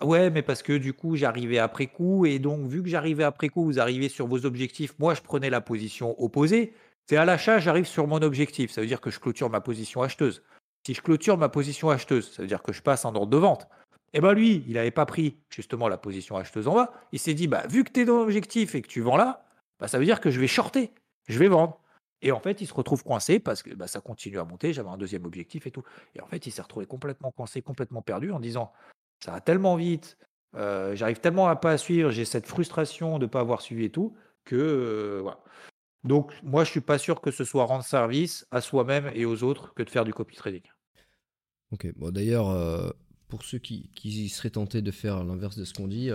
Ouais, mais parce que du coup, j'arrivais après coup, et donc vu que j'arrivais après coup, vous arrivez sur vos objectifs. Moi, je prenais la position opposée. C'est à l'achat, j'arrive sur mon objectif. Ça veut dire que je clôture ma position acheteuse. Si je clôture ma position acheteuse, ça veut dire que je passe un ordre de vente. Et eh ben lui, il n'avait pas pris justement la position acheteuse en bas. Il s'est dit, bah, vu que tu es dans l'objectif et que tu vends là, bah, ça veut dire que je vais shorter, je vais vendre. Et en fait, il se retrouve coincé parce que bah, ça continue à monter. J'avais un deuxième objectif et tout. Et en fait, il s'est retrouvé complètement coincé, complètement perdu en disant ça va tellement vite, euh, j'arrive tellement à pas suivre, j'ai cette frustration de ne pas avoir suivi et tout que euh, voilà. Donc moi, je suis pas sûr que ce soit rendre service à soi-même et aux autres que de faire du copy trading. Ok. Bon, d'ailleurs, euh, pour ceux qui, qui, seraient tentés de faire l'inverse de ce qu'on dit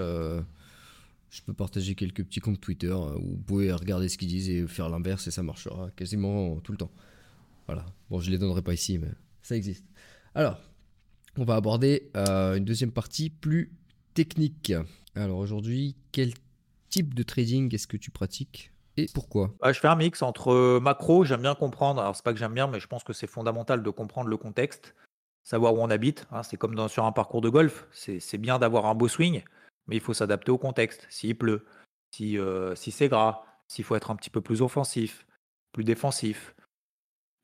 je peux partager quelques petits comptes Twitter euh, où vous pouvez regarder ce qu'ils disent et faire l'inverse et ça marchera quasiment tout le temps. Voilà. Bon, je les donnerai pas ici, mais ça existe. Alors, on va aborder euh, une deuxième partie plus technique. Alors aujourd'hui, quel type de trading est-ce que tu pratiques et pourquoi? Bah, Je fais un mix entre macro, j'aime bien comprendre, alors c'est pas que j'aime bien, mais je pense que c'est fondamental de comprendre le contexte, savoir où on habite. Hein. c'est comme dans, sur un parcours de golf, c'est bien d'avoir un beau swing, mais il faut s'adapter au contexte. S'il pleut, si, euh, si c'est gras, s'il faut être un petit peu plus offensif, plus défensif.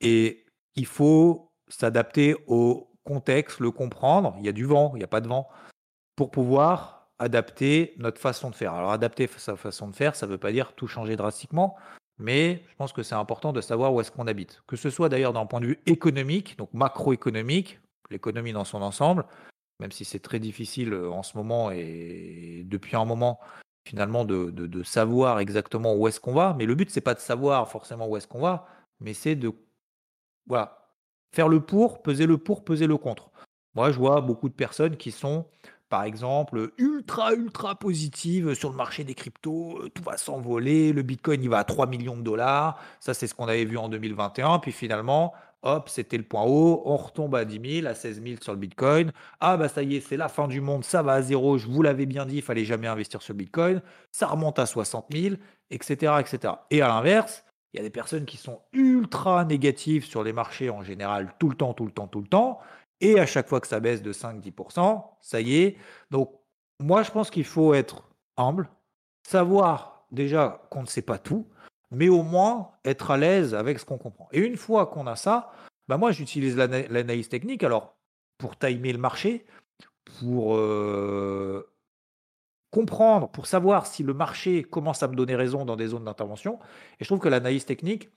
Et il faut s'adapter au contexte, le comprendre. Il y a du vent, il n'y a pas de vent, pour pouvoir adapter notre façon de faire. Alors adapter sa façon de faire, ça ne veut pas dire tout changer drastiquement, mais je pense que c'est important de savoir où est-ce qu'on habite. Que ce soit d'ailleurs d'un point de vue économique, donc macroéconomique, l'économie dans son ensemble, même si c'est très difficile euh, en ce moment et depuis un moment finalement de, savoir exactement où est-ce qu'on va. Mais le but, c'est pas de savoir forcément où est-ce qu'on va, mais c'est de voilà, faire le pour, peser le pour, peser le contre. Moi, je vois beaucoup de personnes qui sont, par exemple, ultra, ultra positives sur le marché des cryptos. Euh, tout va s'envoler, le Bitcoin, il va à 3 millions de dollars. Ça, c'est ce qu'on avait vu en 2021. Puis finalement, Hop, c'était le point haut. On retombe à 10 000, à 16 000 sur le Bitcoin. Ah, bah ça y est, c'est la fin du monde. Ça va à zéro. Je vous l'avais bien dit, il fallait jamais investir sur le Bitcoin. Ça remonte à 60 000, etc. etc. Et à l'inverse, il y a des personnes qui sont ultra négatives sur les marchés en général, tout le temps, tout le temps, tout le temps. Et à chaque fois que ça baisse de 5-10%, ça y est. Donc, moi, je pense qu'il faut être humble, savoir déjà qu'on ne sait pas tout, mais au moins être à l'aise avec ce qu'on comprend. Et une fois qu'on a ça, bah moi j'utilise l'analyse technique alors pour timer le marché, pour euh, comprendre, pour savoir si le marché commence à me donner raison dans des zones d'intervention. Et je trouve que l'analyse technique,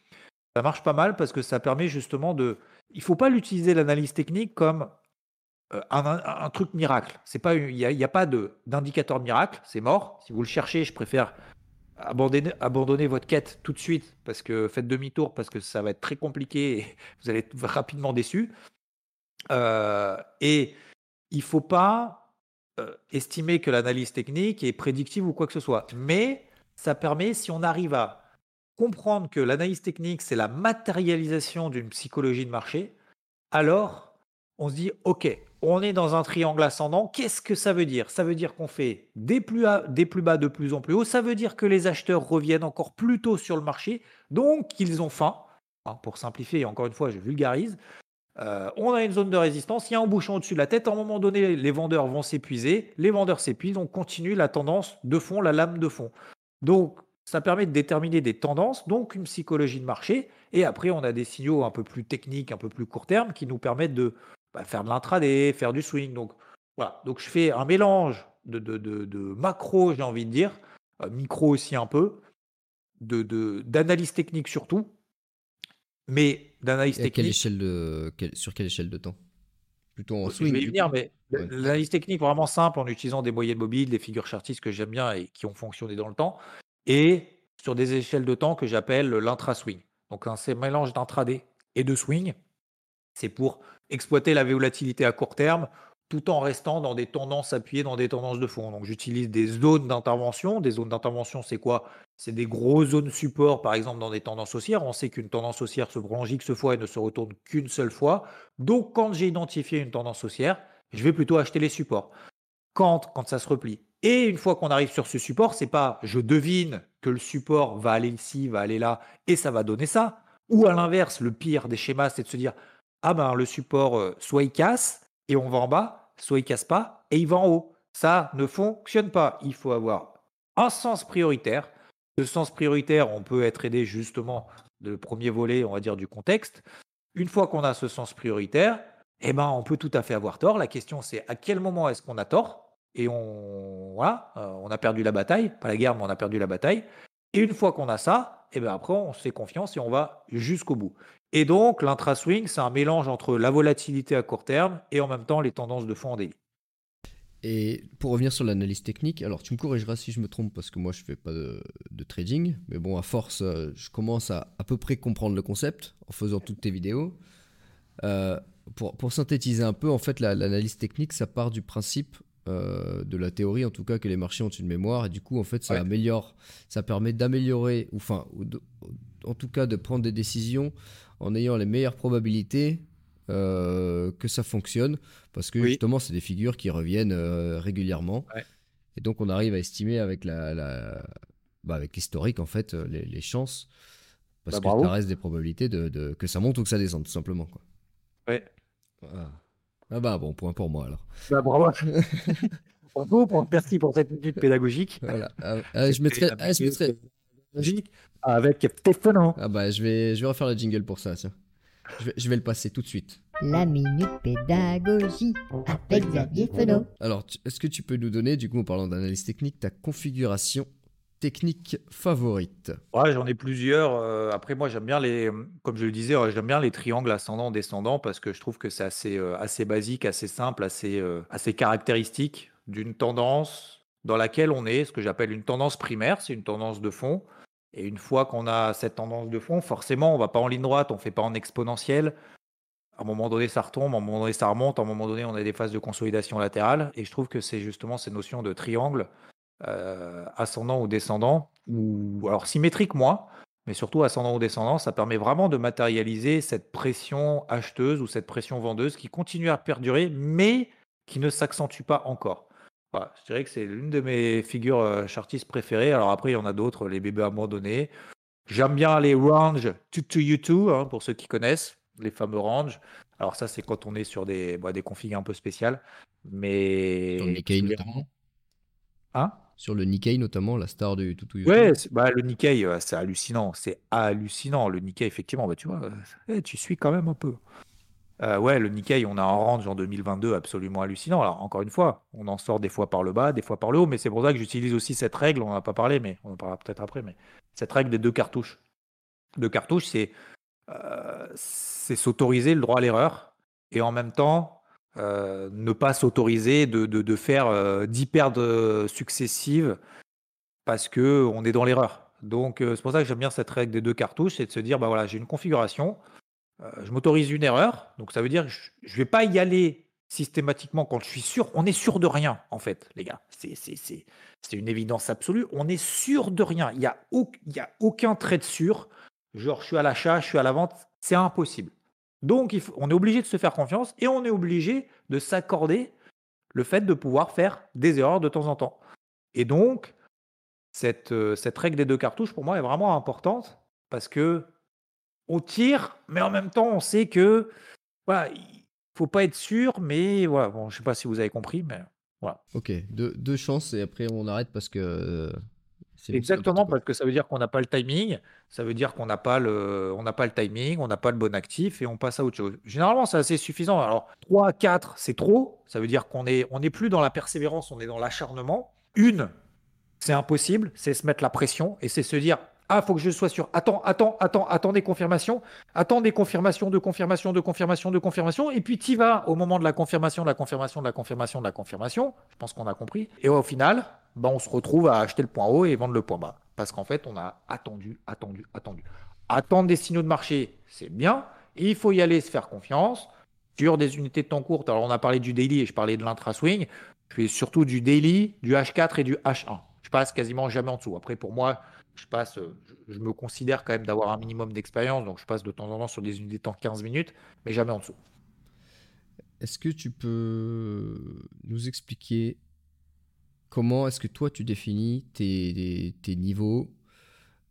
ça marche pas mal parce que ça permet justement de. Il ne faut pas l'utiliser l'analyse technique comme euh, un, truc miracle. Il n'y a, a, pas d'indicateur miracle, c'est mort. Si vous le cherchez, je préfère abandonnez, votre quête tout de suite parce que faites demi-tour parce que ça va être très compliqué et vous allez être rapidement déçu. Euh, et il faut pas euh, estimer que l'analyse technique est prédictive ou quoi que ce soit. Mais ça permet, si on arrive à comprendre que l'analyse technique, c'est la matérialisation d'une psychologie de marché, alors on se dit, OK, on est dans un triangle ascendant. Qu'est-ce que ça veut dire? Ça veut dire qu'on fait des plus, bas de plus en plus haut. Ça veut dire que les acheteurs reviennent encore plus tôt sur le marché. Donc, ils ont faim. Hein, pour simplifier, encore une fois, je vulgarise. Euh, on a une zone de résistance, il y a un bouchon au-dessus de la tête. À un moment donné, les vendeurs vont s'épuiser. Les vendeurs s'épuisent. On continue la tendance de fond, la lame de fond. Donc, ça permet de déterminer des tendances, donc une psychologie de marché. Et après, on a des signaux un peu plus techniques, un peu plus court terme, qui nous permettent de bah, faire de l'intraday, faire du swing. Donc voilà, donc je fais un mélange de, de, de, macro, j'ai envie de dire, euh, micro aussi un peu, de d'analyse technique surtout, mais d'analyse technique. Quelle échelle de, sur quelle échelle de temps? Plutôt en swing. Je vais venir, mais l'analyse technique vraiment simple en utilisant des moyennes mobiles, des figures chartistes que j'aime bien et qui ont fonctionné dans le temps, et sur des échelles de temps que j'appelle l'intra-swing. Donc un mélange d'intraday et de swing. C'est pour exploiter la volatilité à court terme tout en restant dans des tendances appuyées dans des tendances de fond. Donc j'utilise des zones d'intervention. Des zones d'intervention, c'est quoi? C'est des grosses zones support, par exemple dans des tendances haussières. On sait qu'une tendance haussière se prolonge X fois et ne se retourne qu'une seule fois. Donc quand j'ai identifié une tendance haussière, je vais plutôt acheter les supports. Quand, quand ça se replie. Et une fois qu'on arrive sur ce support, c'est pas je devine que le support va aller ici, va aller là, et ça va donner ça. Ou à l'inverse, le pire des schémas, c'est de se dire ah ben le support, euh, soit il casse et on va en bas, soit il casse pas et il va en haut. Ça ne fonctionne pas. Il faut avoir un sens prioritaire. Ce sens prioritaire, on peut être aidé justement de premier volet, on va dire, du contexte. Une fois qu'on a ce sens prioritaire, eh ben, on peut tout à fait avoir tort. La question, c'est à quel moment est-ce qu'on a tort? Et on, voilà, euh, on a perdu la bataille, pas la guerre, mais on a perdu la bataille. Et une fois qu'on a ça, eh ben après, on se fait confiance et on va jusqu'au bout. Et donc, l'intra-swing, c'est un mélange entre la volatilité à court terme et en même temps les tendances de fond en daily. Et pour revenir sur l'analyse technique, alors tu me corrigeras si je me trompe parce que moi je fais pas de, trading, mais bon, à force, euh, je commence à à peu près comprendre le concept en faisant toutes tes vidéos. Euh, pour, pour, synthétiser un peu, en fait, l'analyse technique, ça part du principe euh, de la théorie, en tout cas, que les marchés ont une mémoire, et du coup, en fait, ça améliore, ça permet d'améliorer, ou enfin, en tout cas, de prendre des décisions en ayant les meilleures probabilités euh, que ça fonctionne, parce que justement, c'est des figures qui reviennent euh, régulièrement. Et donc, on arrive à estimer avec la, bah, avec l'historique, en fait, les, chances, parce bah, que ça reste des probabilités de, que ça monte ou que ça descende, tout simplement. Quoi. Ouais. Ah bah, bon point pour moi alors. Bah, bravo. bravo, merci pour cette étude pédagogique. Voilà. Ah, je mettrai, ah, je mettrai, avec Stefano. Ah bah je vais, je vais refaire le jingle pour ça, tiens. Je vais, je vais le passer tout de suite. La minute pédagogie avec Xavier Fenot. Alors, est-ce que tu peux nous donner, du coup, en parlant d'analyse technique, ta configuration technique favorite Ouais, j'en ai plusieurs. Euh, après, moi, j'aime bien les, comme je le disais, j'aime bien les triangles ascendant-descendant parce que je trouve que c'est assez, euh, assez basique, assez simple, assez, euh, assez caractéristique d'une tendance dans laquelle on est, ce que j'appelle une tendance primaire, c'est une tendance de fond. Et une fois qu'on a cette tendance de fond, forcément, on va pas en ligne droite, on fait pas en exponentielle. À un moment donné, ça retombe, à un moment donné, ça remonte, à un moment donné, on a des phases de consolidation latérale. Et je trouve que c'est justement ces notions de triangle, euh, ascendant ou descendant, ou alors symétrique, moi, mais surtout ascendant ou descendant, ça permet vraiment de matérialiser cette pression acheteuse ou cette pression vendeuse qui continue à perdurer, mais qui ne s'accentue pas encore je dirais que c'est l'une de mes figures euh, chartistes préférées. Alors après, il y en a d'autres, les bébés abandonnés. J'aime bien les range to, to you too, hein, pour ceux qui connaissent, les fameux range. Alors ça, c'est quand on est sur des, bah, des configs un peu spéciales. Mais... Sur le Nikkei notamment Hein? Sur le Nikkei notamment, la star du you Ouais, bah, le Nikkei, c'est hallucinant. C'est hallucinant. Le Nikkei, effectivement, bah, tu vois, eh, tu suis quand même un peu. Euh, ouais, le Nikkei, on a un range en 2022 absolument hallucinant. Alors, encore une fois, on en sort des fois par le bas, des fois par le haut, mais c'est pour ça que j'utilise aussi cette règle, on n'en a pas parlé, mais on en parlera peut-être après, mais cette règle des deux cartouches. Deux cartouches, c'est euh, s'autoriser le droit à l'erreur et en même temps euh, ne pas s'autoriser de, faire 10 pertes successives parce qu'on est dans l'erreur. Donc, c'est pour ça que j'aime bien cette règle des deux cartouches, c'est de se dire, bah voilà, j'ai une configuration, euh, je m'autorise une erreur, donc ça veut dire que je ne vais pas y aller systématiquement quand je suis sûr. On est sûr de rien, en fait, les gars. C'est une évidence absolue. On est sûr de rien. Il n'y a, a aucun trait de sûr. Genre, je suis à l'achat, je suis à la vente. C'est impossible. Donc, on est obligé de se faire confiance et on est obligé de s'accorder le fait de pouvoir faire des erreurs de temps en temps. Et donc, cette, euh, cette règle des deux cartouches, pour moi, est vraiment importante parce que on tire, mais en même temps, on sait que voilà, il faut pas être sûr, mais voilà, bon, je sais pas si vous avez compris, mais voilà. Ok, deux, chances et après on arrête parce que. Exactement, parce que ça veut dire qu'on n'a pas le timing, ça veut dire qu'on n'a pas le, on n'a pas le timing, on n'a pas le bon actif et on passe à autre chose. Généralement, c'est assez suffisant. Alors 3, 4, c'est trop. Ça veut dire qu'on est, on n'est plus dans la persévérance, on est dans l'acharnement. Une, c'est impossible, c'est se mettre la pression et c'est se dire ah, faut que je sois sûr. Attends, attends, attends, attends des confirmations. Attends des confirmations, de confirmation, de confirmation, de confirmation. Et puis tu vas au moment de la confirmation, de la confirmation, de la confirmation, de la confirmation. Je pense qu'on a compris. Et au final, ben, on se retrouve à acheter le point haut et vendre le point bas. Parce qu'en fait, on a attendu, attendu, attendu. Attendre des signaux de marché, c'est bien. Il faut y aller, se faire confiance. Sur des unités de temps courtes, alors on a parlé du daily et je parlais de l'intra-swing. Je fais surtout du daily, du H4 et du H1. Je passe quasiment jamais en dessous. Après, pour moi, je passe, je, je me considère quand même d'avoir un minimum d'expérience, donc je passe de temps en temps sur des unités de temps 15 minutes, mais jamais en dessous. Est-ce que tu peux nous expliquer comment est-ce que toi tu définis tes, tes niveaux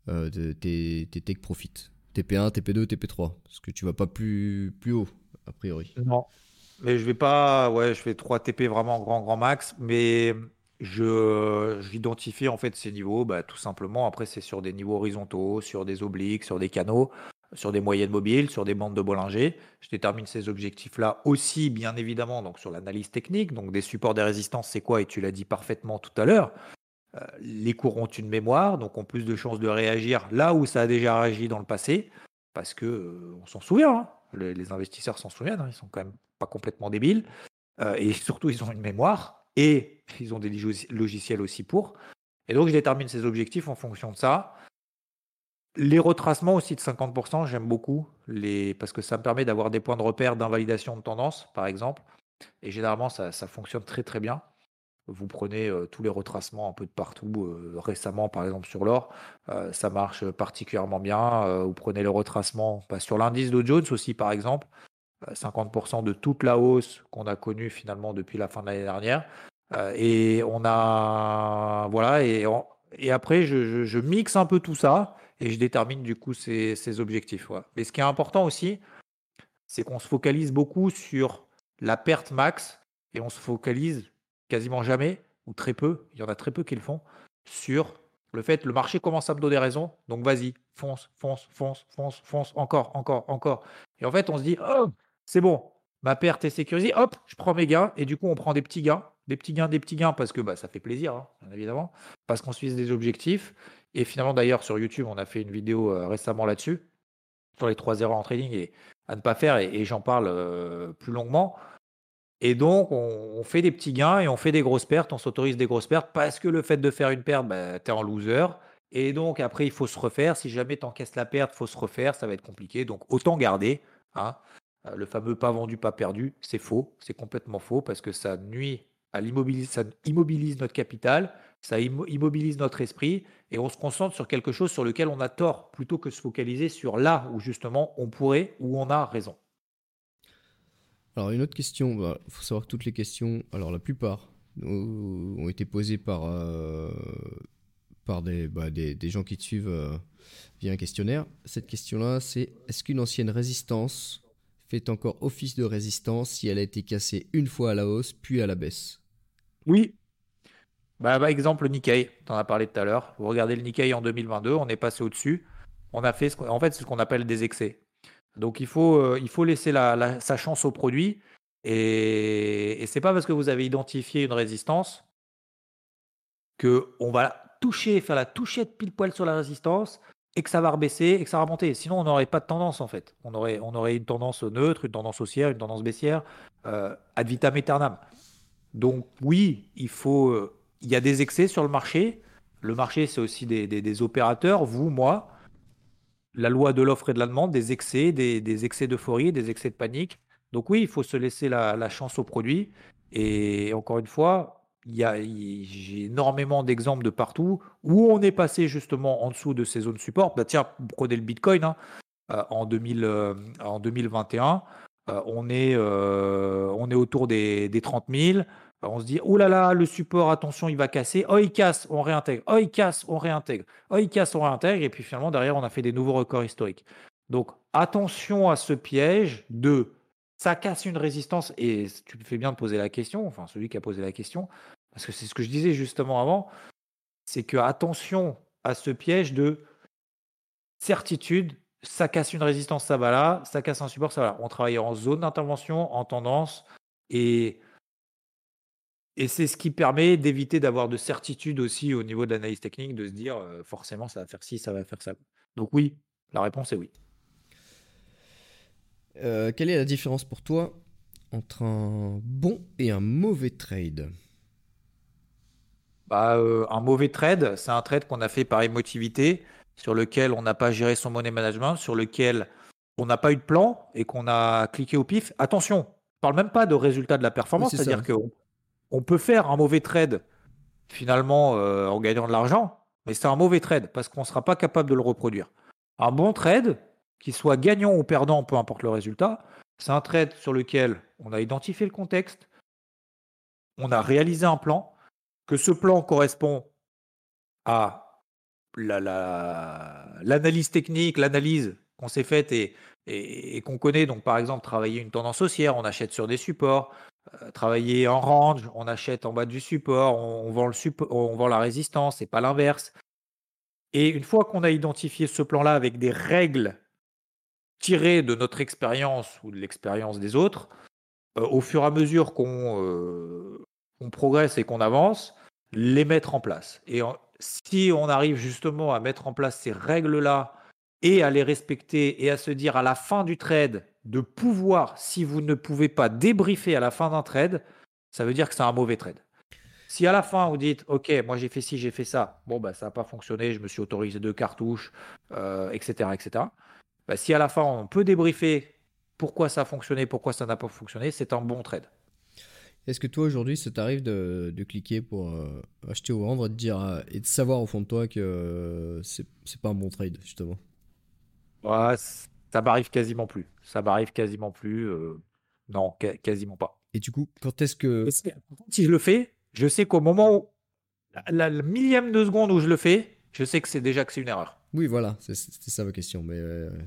euh, de tes, tes take profit TP1, TP2, TP3 Parce que tu vas pas plus, plus haut, a priori. Non. Mais je vais pas, ouais, je fais 3 TP vraiment grand, grand max, mais je j'identifie en fait ces niveaux, bah, tout simplement. Après, c'est sur des niveaux horizontaux, sur des obliques, sur des canaux, sur des moyennes mobiles, sur des bandes de Bollinger. Je détermine ces objectifs-là aussi, bien évidemment, donc sur l'analyse technique, donc des supports des résistances, c'est quoi Et tu l'as dit parfaitement tout à l'heure. Euh, les cours ont une mémoire, donc ont plus de chances de réagir là où ça a déjà réagi dans le passé, parce que euh, on s'en souvient. hein. Les, investisseurs s'en souviennent, hein, ils sont quand même pas complètement débiles, Euh, et surtout ils ont une mémoire et ils ont des logiciels aussi pour. Et donc je détermine ces objectifs en fonction de ça. Les retracements aussi de 50%, j'aime beaucoup, les... parce que ça me permet d'avoir des points de repère d'invalidation de tendance, par exemple. Et généralement, ça, fonctionne très très bien. Vous prenez euh, tous les retracements un peu de partout, euh, récemment par exemple sur l'or, euh, ça marche particulièrement bien. Vous prenez le retracement bah, sur l'indice Dow Jones aussi par exemple, euh, 50% de toute la hausse qu'on a connue finalement depuis la fin de l'année dernière. Euh, et on a voilà et, et après je, mixe un peu tout ça et je détermine du coup ces, ces objectifs. Mais ce qui est important aussi, c'est qu'on se focalise beaucoup sur la perte max et on se focalise quasiment jamais ou très peu, il y en a très peu qui le font, sur le fait le marché commence à me donner raison, donc vas-y, fonce, fonce, fonce, fonce, fonce, encore, encore, encore. Et en fait, on se dit, oh, c'est bon, ma perte est sécurisée, hop, je prends mes gains, et du coup, on prend des petits gains, des petits gains, des petits gains, parce que bah, ça fait plaisir, hein, évidemment, parce qu'on suit des objectifs. Et finalement, d'ailleurs, sur YouTube, on a fait une vidéo euh, récemment là-dessus, sur les trois erreurs en trading et à ne pas faire, et, j'en parle euh, plus longuement. Et donc, on, on fait des petits gains et on fait des grosses pertes, on s'autorise des grosses pertes parce que le fait de faire une perte, bah, tu es en loser. Et donc, après, il faut se refaire. Si jamais tu encaisses la perte, il faut se refaire, ça va être compliqué. Donc, autant garder. hein. Euh, Le fameux pas vendu, pas perdu, c'est faux. C'est complètement faux parce que ça nuit à l'immobilisation, ça immobilise notre capital, ça immo- immobilise notre esprit et on se concentre sur quelque chose sur lequel on a tort plutôt que se focaliser sur là où justement on pourrait, où on a raison. Alors, une autre question, il faut savoir que toutes les questions, alors la plupart, euh, ont été posées par, euh, par des, bah, des, des gens qui te suivent euh, via un questionnaire. Cette question-là, c'est est-ce qu'une ancienne résistance fait encore office de résistance si elle a été cassée une fois à la hausse puis à la baisse Oui. Bah, bah, exemple, le Nikkei, tu en as parlé tout à l'heure. Vous regardez le Nikkei en 2022, on est passé au-dessus. On a fait ce qu'on- en fait, ce qu'on appelle des excès. Donc il faut, euh, il faut laisser la, la- sa chance au produit. Et, et c'est pas parce que vous avez identifié une résistance que on va toucher, faire la touchette pile poil sur la résistance et que ça va rebaisser et que ça va remonter. Sinon, on n'aurait pas de tendance en fait. On aurait, on aurait une tendance neutre, une tendance haussière, une tendance baissière, euh, ad vitam aeternam. Donc oui, il faut. euh, Il y a des excès sur le marché. Le marché, c'est aussi des, des- opérateurs. Vous, moi, la loi de l'offre et de la demande, des excès, des, excès d'euphorie, des excès de panique. Donc oui, il faut se laisser la, la chance au produit. Et encore une fois, j'ai énormément d'exemples de partout où on est passé justement en dessous de ces zones support. Bah, tiens, prenez le Bitcoin hein, euh, en, 2000, euh, en 2021. euh, on, est, on est autour des, des 30 000. On se dit, oh là là, le support, attention, il va casser. Oh, il casse, on réintègre. Oh, il casse, on réintègre. Oh, il casse, on réintègre. Et puis finalement, derrière, on a fait des nouveaux records historiques. Donc, attention à ce piège de ça casse une résistance. Et tu fais bien de poser la question, enfin, celui qui a posé la question, parce que c'est ce que je disais justement avant, c'est que attention à ce piège de certitude. Ça casse une résistance, ça va là. Ça casse un support, ça va là. On travaille en zone d'intervention, en tendance. Et et c'est ce qui permet d'éviter d'avoir de certitude aussi au niveau de l'analyse technique, de se dire euh, forcément ça va faire ci, ça va faire ça. Donc oui, la réponse est oui. Euh, Quelle est la différence pour toi entre un bon et un mauvais trade? Bah, euh, un mauvais trade, c'est un trade qu'on a fait par émotivité, sur lequel on n'a pas géré son money management, sur lequel on n'a pas eu de plan et qu'on a cliqué au pif, attention, je parle même pas de résultat de la performance, c'est-à-dire qu'on on peut faire un mauvais trade finalement euh, en gagnant de l'argent, mais c'est un mauvais trade parce qu'on ne sera pas capable de le reproduire. Un bon trade, qu'il soit gagnant ou perdant, peu importe le résultat, c'est un trade sur lequel on a identifié le contexte, on a réalisé un plan, que ce plan correspond à la- la- l'analyse technique, l'analyse qu'on s'est faite et, et- qu'on connaît. Donc, par exemple, travailler une tendance haussière, on achète sur des supports. euh, travailler en range, on achète en bas du support, on, vend, le on vend la résistance, et pas l'inverse. Et une fois qu'on a identifié ce plan-là avec des règles tirées de notre expérience ou de l'expérience des autres, euh, au fur et à mesure qu'on euh, qu'on progresse et qu'on avance, les mettre en place. Et si on arrive justement à mettre en place ces règles-là et à les respecter et à se dire à la fin du trade de pouvoir, si vous ne pouvez pas débriefer à la fin d'un trade, ça veut dire que c'est un mauvais trade. Si à la fin vous dites, OK, moi j'ai fait ci, j'ai fait ça, bon, bah, ça n'a pas fonctionné, je me suis autorisé deux cartouches, euh, etc. etc. Bah, si à la fin on peut débriefer pourquoi ça a fonctionné, pourquoi ça n'a pas fonctionné, c'est un bon trade. Est-ce que toi aujourd'hui ça t'arrive de, de cliquer pour euh, acheter ou vendre et de dire euh, et de savoir au fond de toi que euh, c'est pas un bon trade justement? Ouais, ça m'arrive quasiment plus. Ça m'arrive quasiment plus. euh, non, quasiment pas. Et du coup, quand est-ce que Si je le fais, je sais qu'au moment où, la, la millième de seconde où je le fais, je sais que c'est déjà que c'est une erreur. Oui, voilà, c'est- c'était ça ma question. Mais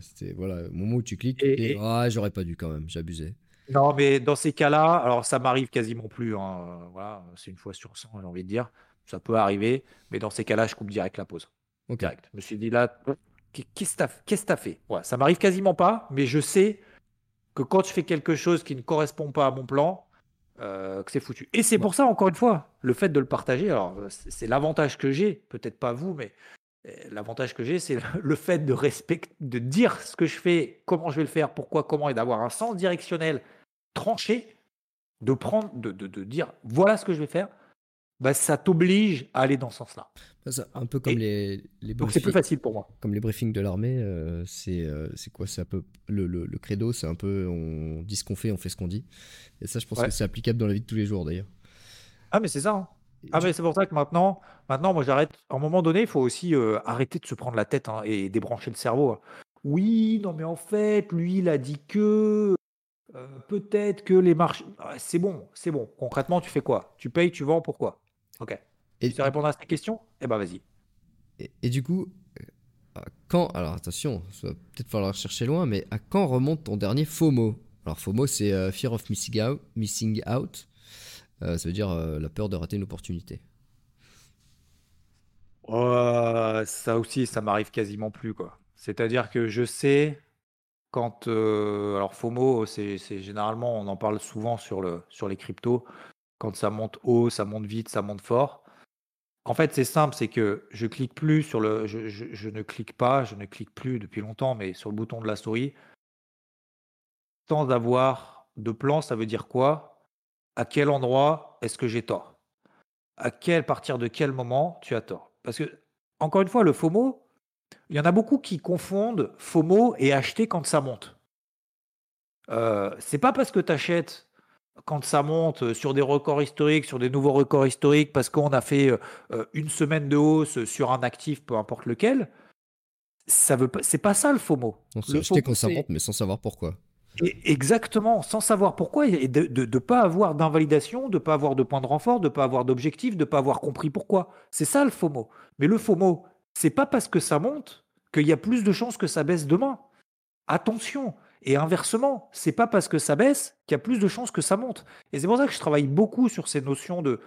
c'était voilà, au moment où tu cliques, et- ah, j'aurais pas dû quand même, j'abusais. Non, mais dans ces cas-là, alors ça m'arrive quasiment plus. hein, euh, Voilà, c'est une fois sur 100, j'ai envie de dire. Ça peut arriver, mais dans ces cas-là, je coupe direct la pause. Ok. Direct. Je me suis dit là, qu'est-ce que t'as qu'est-ce que t'as fait? Ouais, Ça m'arrive quasiment pas, mais je sais que quand je fais quelque chose qui ne correspond pas à mon plan, euh, que c'est foutu. Et c'est pour ça, encore une fois, le fait de le partager, alors euh, c'est c'est l'avantage que j'ai, peut-être pas vous, mais euh, l'avantage que j'ai, c'est le fait de respecter, de dire ce que je fais, comment je vais le faire, pourquoi, comment, et d'avoir un sens directionnel tranché, de prendre, de, de, de dire voilà ce que je vais faire, bah, ça t'oblige à aller dans ce sens-là. C'est un peu comme Et- les, les Donc c'est plus briefings- facile pour moi. comme les briefings de l'armée, euh, c'est euh, quoi C'est un peu le, le, le credo, c'est un peu on dit ce qu'on fait, on fait ce qu'on dit. Et ça, je pense Ouais. que c'est applicable dans la vie de tous les jours d'ailleurs. Ah mais c'est ça. hein. Ah mais c'est pour ça que maintenant, maintenant moi j'arrête. À un moment donné, il faut aussi euh, arrêter de se prendre la tête hein, et débrancher le cerveau. hein. Oui, non mais en fait, lui il a dit que euh, peut-être que les marchés. Ah, c'est bon, c'est bon. Concrètement, tu fais quoi? Tu payes, tu vends, pourquoi? Ok. Et, Tu sais répondre à cette question? Eh ben vas-y. et, et du coup, euh, à quand Alors attention, ça va peut-être falloir chercher loin, mais à quand remonte ton dernier FOMO? Alors FOMO, c'est euh, Fear of Missing Out. Missing out. Euh, ça veut dire la peur de rater une opportunité. Euh, ça aussi, ça m'arrive quasiment plus, quoi. C'est-à-dire que je sais quand, euh, alors FOMO, c'est généralement, on en parle souvent sur le, sur les cryptos, quand ça monte haut, ça monte vite, ça monte fort. En fait, c'est simple, c'est que je clique plus sur le, je, je- ne clique pas, je ne clique plus depuis longtemps, mais sur le bouton de la souris, sans avoir de plan, ça veut dire quoi? À quel endroit est-ce que j'ai tort? à quel partir de quel moment tu as tort? Parce que, encore une fois, le FOMO, il y en a beaucoup qui confondent FOMO et acheter quand ça monte. Euh, c'est pas parce que tu achètes quand ça monte euh, sur des records historiques, sur des nouveaux records historiques, parce qu'on a fait euh, une semaine de hausse sur un actif, peu importe lequel. Ça veut pas, c'est pas ça le FOMO. On FOMO, quand ça monte, mais sans savoir pourquoi. et exactement, sans savoir pourquoi, et de ne pas avoir d'invalidation, de ne pas avoir de point de renfort, de ne pas avoir d'objectif, de ne pas avoir compris pourquoi. C'est ça le FOMO. Mais le FOMO, c'est pas parce que ça monte qu'il y a plus de chances que ça baisse demain. Attention. Et inversement, c'est pas parce que ça baisse qu'il y a plus de chances que ça monte. Et c'est pour ça que je travaille beaucoup sur ces notions de,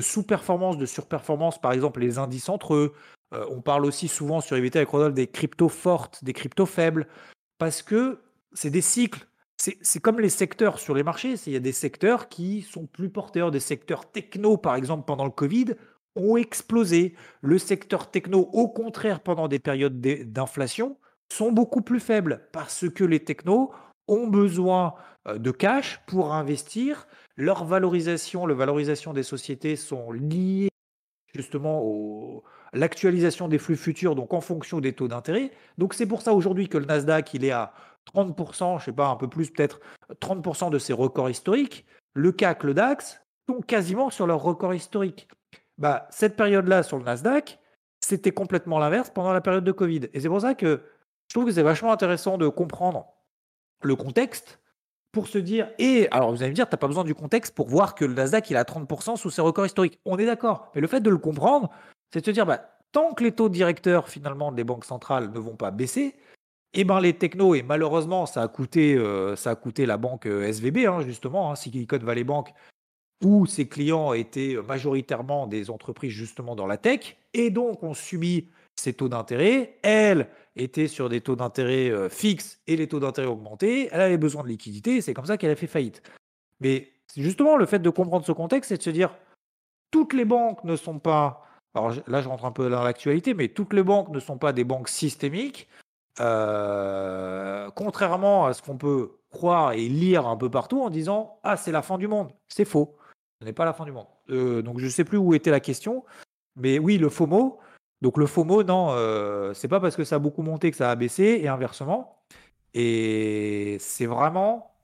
sous-performance, de surperformance, par exemple les indices entre eux. Euh, on parle aussi souvent sur EVT avec Rodolphe des cryptos fortes, des cryptos faibles, parce que c'est des cycles. C'est comme les secteurs sur les marchés. Il y a des secteurs qui sont plus porteurs. Des secteurs techno, par exemple, pendant le Covid, ont explosé. Le secteur techno, au contraire, pendant des périodes d'inflation, sont beaucoup plus faibles parce que les technos ont besoin euh, de cash pour investir. Leur valorisation, la valorisation des sociétés sont liées justement au- l'actualisation des flux futurs, donc en fonction des taux d'intérêt. Donc c'est pour ça aujourd'hui que le Nasdaq, il est à 30%, je sais pas, un peu plus peut-être, 30% de ses records historiques, le CAC, le DAX sont quasiment sur leur record historique. Bah, cette période-là sur le Nasdaq, c'était complètement l'inverse pendant la période de Covid. Et c'est pour ça que je trouve que c'est vachement intéressant de comprendre le contexte pour se dire, et alors vous allez me dire, tu n'as pas besoin du contexte pour voir que le Nasdaq il a 30% sous ses records historiques. On est d'accord. Mais le fait de le comprendre, c'est de se dire, bah, tant que les taux directeurs finalement des banques centrales ne vont pas baisser, et eh ben les technos, et malheureusement ça a coûté, euh, ça a coûté la banque euh, SVB, hein, justement, hein, Silicon Valley Bank, où ses clients étaient majoritairement des entreprises justement dans la tech, et donc ont subi ces taux d'intérêt. Elle était sur des taux d'intérêt euh, fixes et les taux d'intérêt augmentés. Elle avait besoin de liquidité, c'est comme ça qu'elle a fait faillite. Mais justement le fait de comprendre ce contexte, c'est de se dire, toutes les banques ne sont pas, alors là je rentre un peu dans l'actualité, mais toutes les banques ne sont pas des banques systémiques. Euh, contrairement à ce qu'on peut croire et lire un peu partout en disant Ah, c'est la fin du monde. C'est faux. Ce n'est pas la fin du monde. Euh, donc je ne sais plus où était la question. Mais oui, le FOMO. Donc le FOMO, non, euh, c'est pas parce que ça a beaucoup monté que ça a baissé et inversement. Et c'est vraiment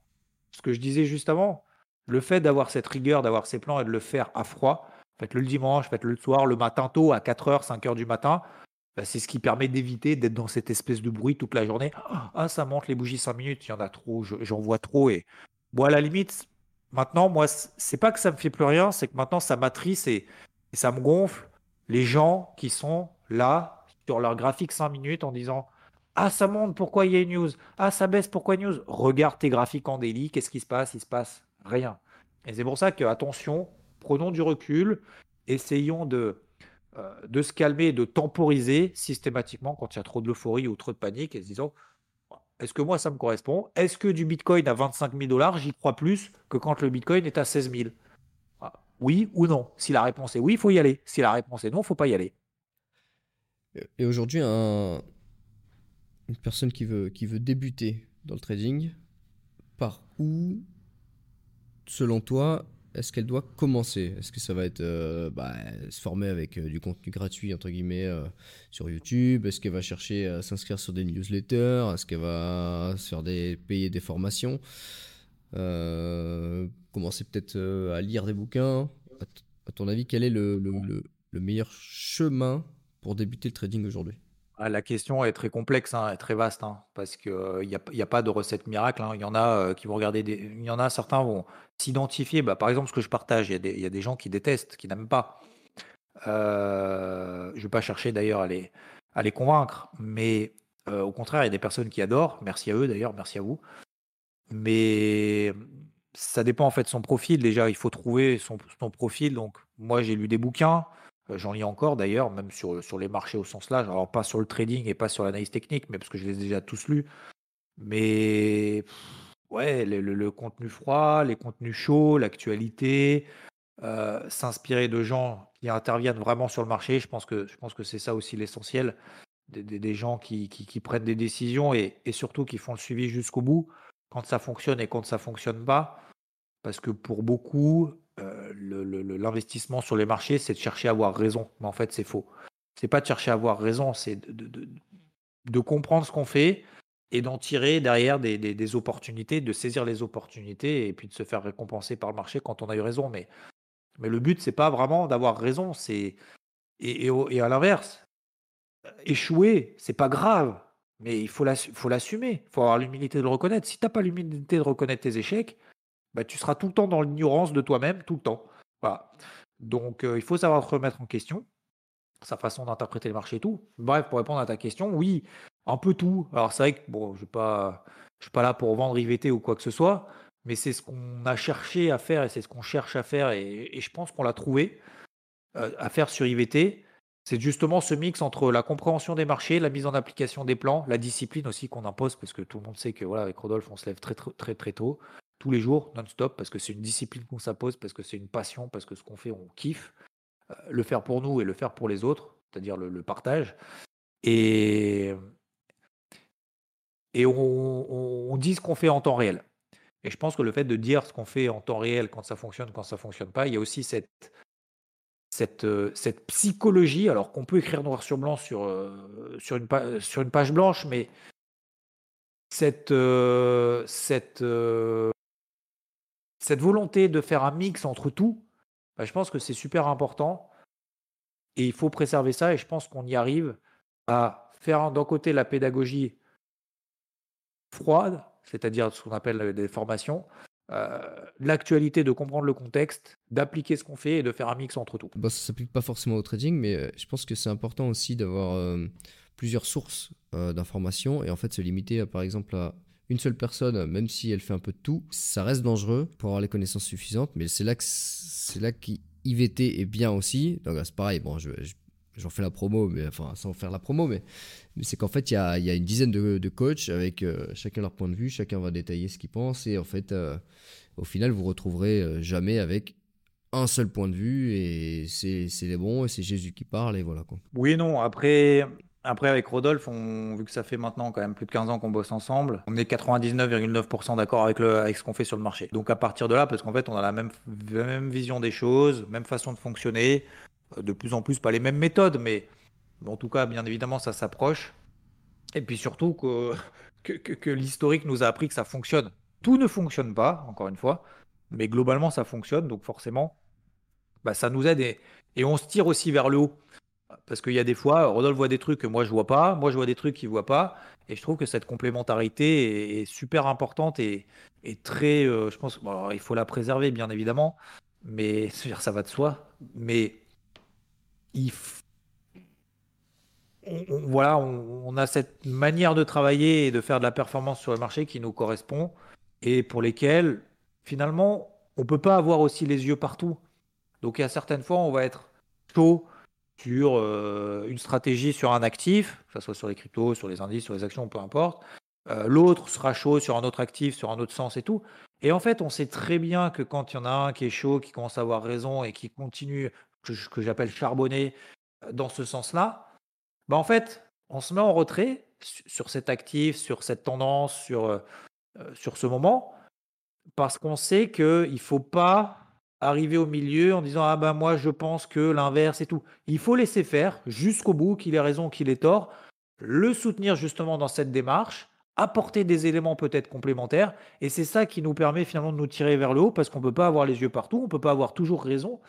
ce que je disais juste avant. Le fait d'avoir cette rigueur, d'avoir ces plans et de le faire à froid. Faites-le le dimanche, faites-le le soir, le matin tôt, à 4h, 5h du matin. Bah, c'est ce qui permet d'éviter d'être dans cette espèce de bruit toute la journée. Ah, ça monte les bougies 5 minutes, il y en a trop, j'en vois trop. Et bon, à la limite, maintenant, moi, c'est pas que ça me fait plus rien, c'est que maintenant, ça m'attriste et, ça me gonfle les gens qui sont là sur leur graphique 5 minutes en disant Ah, ça monte, pourquoi il y a une news. Ah, ça baisse, pourquoi news? Regarde tes graphiques en daily, qu'est-ce qui se passe? Il se passe rien. Et c'est pour ça que, attention, prenons du recul, essayons de euh, de se calmer de temporiser systématiquement quand il y a trop de l'euphorie ou trop de panique et se est-ce que moi ça me correspond? Est-ce que du Bitcoin à 25 000 dollars, j'y crois plus que quand le Bitcoin est à 16 000 ah, Oui ou non? Si la réponse est oui, il faut y aller. Si la réponse est non, il faut pas y aller. Et aujourd'hui, un... une personne qui veut débuter dans le trading, par où, selon toi, est-ce qu'elle doit commencer? Est-ce que ça va être euh, bah, se former avec euh, du contenu gratuit entre guillemets euh, sur YouTube? Est-ce qu'elle va chercher à s'inscrire sur des newsletters? Est-ce qu'elle va se faire des payer des formations? Commencer peut-être à lire des bouquins. À, ton avis, quel est le meilleur chemin pour débuter le trading aujourd'hui? Ah, la question est très complexe, hein, très vaste, hein, parce qu'il n'y a, a pas de recette miracle. Hein. Il y en a qui vont regarder, il y en a certains vont s'identifier. Bah, par exemple, ce que je partage, il y, a des, gens qui détestent, qui n'aiment pas. je ne vais pas chercher d'ailleurs à les, à les convaincre, mais au contraire, il y a des personnes qui adorent. Merci à eux d'ailleurs, merci à vous. Mais ça dépend en fait de son profil. Déjà, il faut trouver son, son profil. Donc, moi, j'ai lu des bouquins. Euh, j'en lis encore d'ailleurs, même sur, sur les marchés au sens large. Alors pas sur le trading et pas sur l'analyse technique, mais parce que je les ai déjà tous lus. Mais ouais, le, contenu froid, les contenus chauds, l'actualité, euh, s'inspirer de gens qui interviennent vraiment sur le marché, je pense que, que c'est ça aussi l'essentiel. Des, gens qui, qui, prennent des décisions et, et, surtout qui font le suivi jusqu'au bout, quand ça fonctionne et quand ça fonctionne pas. Parce que pour beaucoup, euh, l'investissement sur les marchés, c'est de chercher à avoir raison. Mais en fait, c'est faux. C'est pas de chercher à avoir raison, c'est de, comprendre ce qu'on fait et d'en tirer derrière des, opportunités, de saisir les opportunités et puis de se faire récompenser par le marché quand on a eu raison. Mais, le but, c'est pas vraiment d'avoir raison. C'est et, à l'inverse, échouer, c'est pas grave, mais il faut l'assumer. Il faut avoir l'humilité de le reconnaître. Si tu n'as pas l'humilité de reconnaître tes échecs, bah, tu seras tout le temps dans l'ignorance de toi-même, tout le temps. Voilà. Donc, il faut savoir se remettre en question, sa façon d'interpréter le marché et tout. Bref, pour répondre à ta question, oui, un peu tout. Alors, c'est vrai que bon, je ne suis pas là pour vendre IVT ou quoi que ce soit, mais c'est ce qu'on a cherché à faire et c'est ce qu'on cherche à faire et, je pense qu'on l'a trouvé à faire sur IVT. C'est justement ce mix entre la compréhension des marchés, la mise en application des plans, la discipline aussi qu'on impose, parce que tout le monde sait que voilà, avec Rodolphe, on se lève très très très, très tôt tous les jours, non-stop, parce que c'est une discipline qu'on s'impose, parce que c'est une passion, parce que ce qu'on fait, on kiffe. Euh, le faire pour nous et le faire pour les autres, c'est-à-dire le, partage. Et, et on, dit ce qu'on fait en temps réel. Et je pense que le fait de dire ce qu'on fait en temps réel, quand ça fonctionne, quand ça fonctionne pas, il y a aussi cette, cette, euh, cette psychologie, alors qu'on peut écrire noir sur blanc sur, euh, sur, une, sur une page blanche, mais cette, cette, cette volonté de faire un mix entre tout, bah, je pense que c'est super important et il faut préserver ça et je pense qu'on y arrive à faire d'un côté la pédagogie froide, c'est-à-dire ce qu'on appelle des formations, euh, l'actualité, de comprendre le contexte, d'appliquer ce qu'on fait et de faire un mix entre tout. Ça s'applique pas forcément au trading, mais euh, je pense que c'est important aussi d'avoir euh, plusieurs sources euh, d'informations et en fait se limiter par exemple à une seule personne, même si elle fait un peu de tout, ça reste dangereux pour avoir les connaissances suffisantes, mais c'est là que c'est là qu'IVT est bien aussi. Donc c'est pareil, bon, je, je- j'en fais la promo, mais enfin sans faire la promo, mais, c'est qu'en fait il y a, y a une dizaine de, coachs avec euh, chacun leur point de vue, chacun va détailler ce qu'il pense et en fait euh, au final vous retrouverez euh, jamais avec un seul point de vue et c'est les bons et c'est Jésus qui parle et voilà quoi. Oui non. Après, après avec Rodolphe, vu que ça fait maintenant quand même plus de 15 ans qu'on bosse ensemble, on est 99,9% d'accord avec, avec ce qu'on fait sur le marché. Donc à partir de là, parce qu'en fait, on a la même, même vision des choses, même façon de fonctionner, euh, de plus en plus pas les mêmes méthodes, mais en tout cas, bien évidemment, ça s'approche. Et puis surtout que, que, que- que l'historique nous a appris que ça fonctionne. Tout ne fonctionne pas, encore une fois, mais globalement, ça fonctionne. Donc forcément, bah, ça nous aide et, et on se tire aussi vers le haut. Parce qu'il y a des fois, Rodolphe voit des trucs que moi je vois pas, moi je vois des trucs qu'il voit pas, et je trouve que cette complémentarité est, super importante et, très, euh, je pense, bon, il faut la préserver bien évidemment, mais ça va de soi, mais il, voilà, on, a cette manière de travailler et de faire de la performance sur le marché qui nous correspond et pour lesquelles finalement on peut pas avoir aussi les yeux partout. Donc il y a certaines fois on va être chaud sur euh, une stratégie sur un actif, que ce soit sur les cryptos, sur les indices, sur les actions, peu importe. Euh, L'autre sera chaud sur un autre actif, sur un autre sens et tout. Et en fait, on sait très bien que quand il y en a un qui est chaud, qui commence à avoir raison et qui continue, que, j'appelle charbonner euh, dans ce sens-là, bah en fait, on se met en retrait su- sur cet actif, sur cette tendance, sur, sur ce moment, parce qu'on sait qu'il ne faut pas arriver au milieu en disant Ah ben moi je pense que l'inverse et tout. Il faut laisser faire jusqu'au bout, qu'il ait raison, qu'il ait tort, le soutenir justement dans cette démarche, apporter des éléments peut-être complémentaires, et c'est ça qui nous permet finalement de nous tirer vers le haut, parce qu'on ne peut pas avoir les yeux partout, on ne peut pas avoir toujours raison,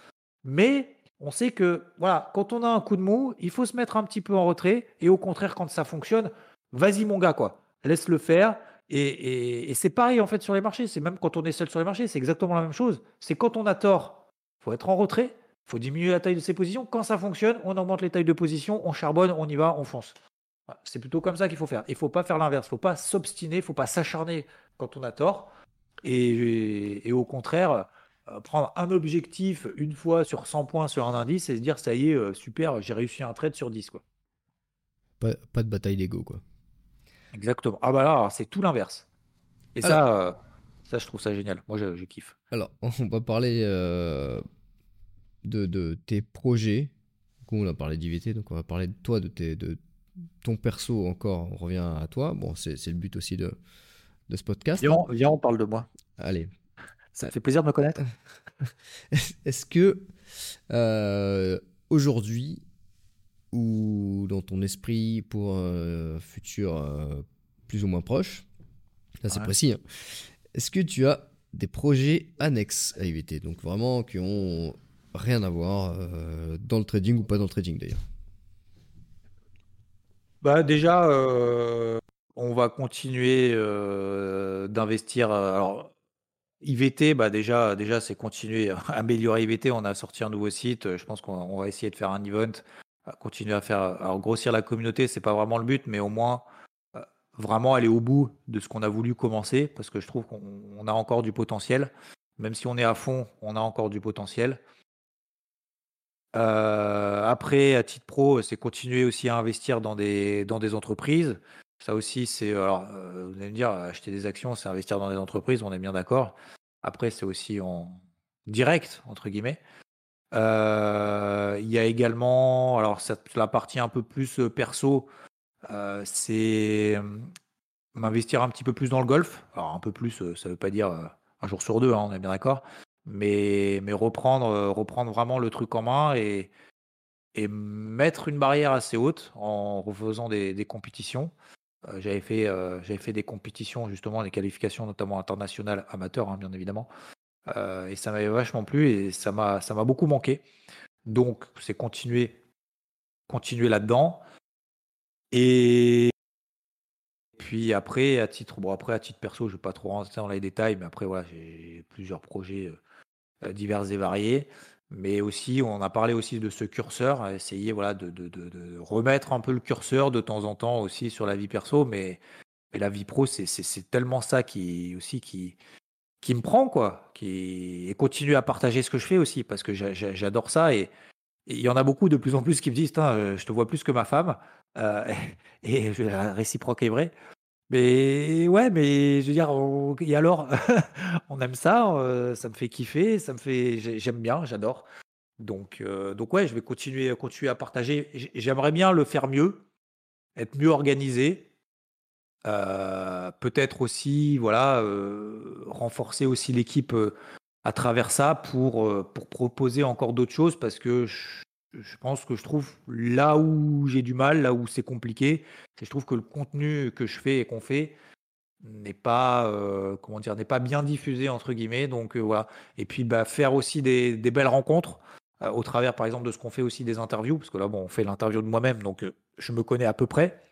mais on sait que voilà, quand on a un coup de mou, il faut se mettre un petit peu en retrait, et au contraire, quand ça fonctionne, vas-y mon gars, quoi, laisse le faire. Et, c'est pareil en fait sur les marchés, c'est même quand on est seul sur les marchés, c'est exactement la même chose. C'est quand on a tort, faut être en retrait, faut diminuer la taille de ses positions. Quand ça fonctionne, on augmente les tailles de position, on charbonne, on y va, on fonce. C'est plutôt comme ça qu'il faut faire. Il faut pas faire l'inverse, faut pas s'obstiner, faut pas s'acharner quand on a tort. Et, et au contraire, euh, prendre un objectif une fois sur 100 points sur un indice et se dire ça y est, euh, super, j'ai réussi un trade sur 10 quoi. Pas, pas de bataille d'ego quoi. Exactement. Ah bah là, c'est tout l'inverse. Et ça, euh, ça, je trouve ça génial. Moi, je, je kiffe. Alors, on va parler euh, de, de tes projets. Du coup, on a parlé d'IVT, donc on va parler de toi, de, tes, de ton perso encore. On revient à toi. Bon, c'est le but aussi de, de ce podcast. Viens, viens, on parle de moi. Allez. Ça fait plaisir de me connaître. Est-ce que euh, aujourd'hui, ou dans ton esprit pour un futur euh, plus ou moins proche, là c'est Ouais. précis, hein, est-ce que tu as des projets annexes à IVT Donc vraiment qui ont rien à voir euh, dans le trading ou pas dans le trading d'ailleurs Bah déjà, euh, on va continuer euh, d'investir. euh, Alors, IVT, bah déjà, déjà c'est continuer à améliorer IVT. On a sorti un nouveau site. Je pense qu'on on va essayer de faire un event, à continuer à faire, alors grossir la communauté, c'est pas vraiment le but, mais au moins euh, vraiment aller au bout de ce qu'on a voulu commencer, parce que je trouve qu'on on a encore du potentiel. Même si on est à fond, on a encore du potentiel. Euh, après, à titre pro, c'est continuer aussi à investir dans des, dans des entreprises. Ça aussi, c'est. Alors, euh, vous allez me dire, acheter des actions, c'est investir dans des entreprises, on est bien d'accord. Après, c'est aussi en direct, entre guillemets. Euh, il y a également, alors, cette- la partie un peu plus euh, perso, euh, c'est euh, m'investir un petit peu plus dans le golf. Alors, un peu plus, ça veut pas dire un jour sur deux, hein, on est bien d'accord. Mais, reprendre, reprendre vraiment le truc en main et, et mettre une barrière assez haute en refaisant des, compétitions. J'avais fait, euh, fait des compétitions, justement, des qualifications, notamment internationales amateurs, hein, bien évidemment. Euh, et ça m'avait vachement plu et ça m'a, beaucoup manqué. Donc, c'est continuer, continuer là-dedans. Et puis après, à titre, bon, après, à titre perso, je ne vais pas trop rentrer dans les détails, mais après, voilà, j'ai plusieurs projets divers et variés. Mais aussi, on a parlé aussi de ce curseur, essayer voilà, de, remettre un peu le curseur de temps en temps aussi sur la vie perso, mais, mais la vie pro, c'est tellement ça qui aussi qui, qui me prend, quoi. Qui, et continuer à partager ce que je fais aussi, parce que j'adore ça. Et il y en a beaucoup de plus en plus qui me disent euh, Je te vois plus que ma femme. Euh, et réciproque est vrai. Mais ouais, mais je veux dire, et alors, on aime ça, euh, ça me fait kiffer, ça me fait, j'aime bien, j'adore. Donc, donc ouais, je vais continuer à partager. J'aimerais bien le faire mieux, être mieux organisé. Euh, peut-être aussi, voilà, renforcer aussi l'équipe à travers ça pour, pour proposer encore d'autres choses parce que je, pense que je trouve là où j'ai du mal, là où c'est compliqué, c'est je trouve que le contenu que je fais et qu'on fait n'est pas euh, comment dire n'est pas bien diffusé entre guillemets. Donc euh, voilà. Et puis bah, faire aussi des, belles rencontres euh, au travers par exemple de ce qu'on fait aussi des interviews, parce que là bon on fait l'interview de moi-même, donc je me connais à peu près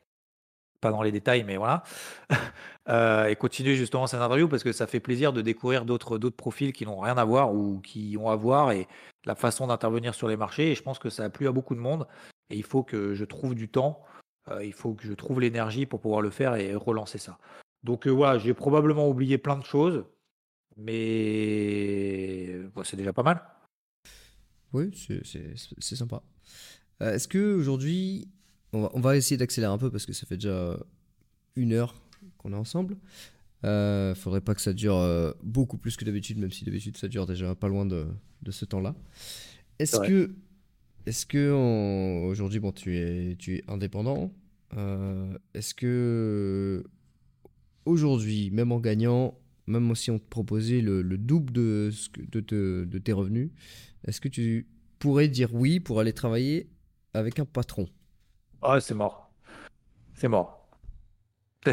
pas dans les détails, mais voilà. Euh, et continuer justement cette interview parce que ça fait plaisir de découvrir d'autres profils qui n'ont rien à voir ou qui ont à voir et la façon d'intervenir sur les marchés. Et je pense que ça a plu à beaucoup de monde. Et il faut que je trouve du temps, euh, il faut que je trouve l'énergie pour pouvoir le faire et relancer ça. Donc euh, voilà, j'ai probablement oublié plein de choses, mais c'est déjà pas mal. Oui, c'est sympa. Est-ce que aujourd'hui on va, essayer d'accélérer un peu parce que ça fait déjà une heure qu'on est ensemble. Euh, faudrait pas que ça dure euh, beaucoup plus que d'habitude, même si d'habitude ça dure déjà pas loin de, ce temps-là. Est-ce que, est-ce que aujourd'hui, bon, tu es, tu es indépendant. Euh, est-ce que aujourd'hui, même en gagnant, même si on te proposait le, double de, de, de tes revenus, est-ce que tu pourrais dire oui pour aller travailler avec un patron? Ah, c'est mort. C'est mort.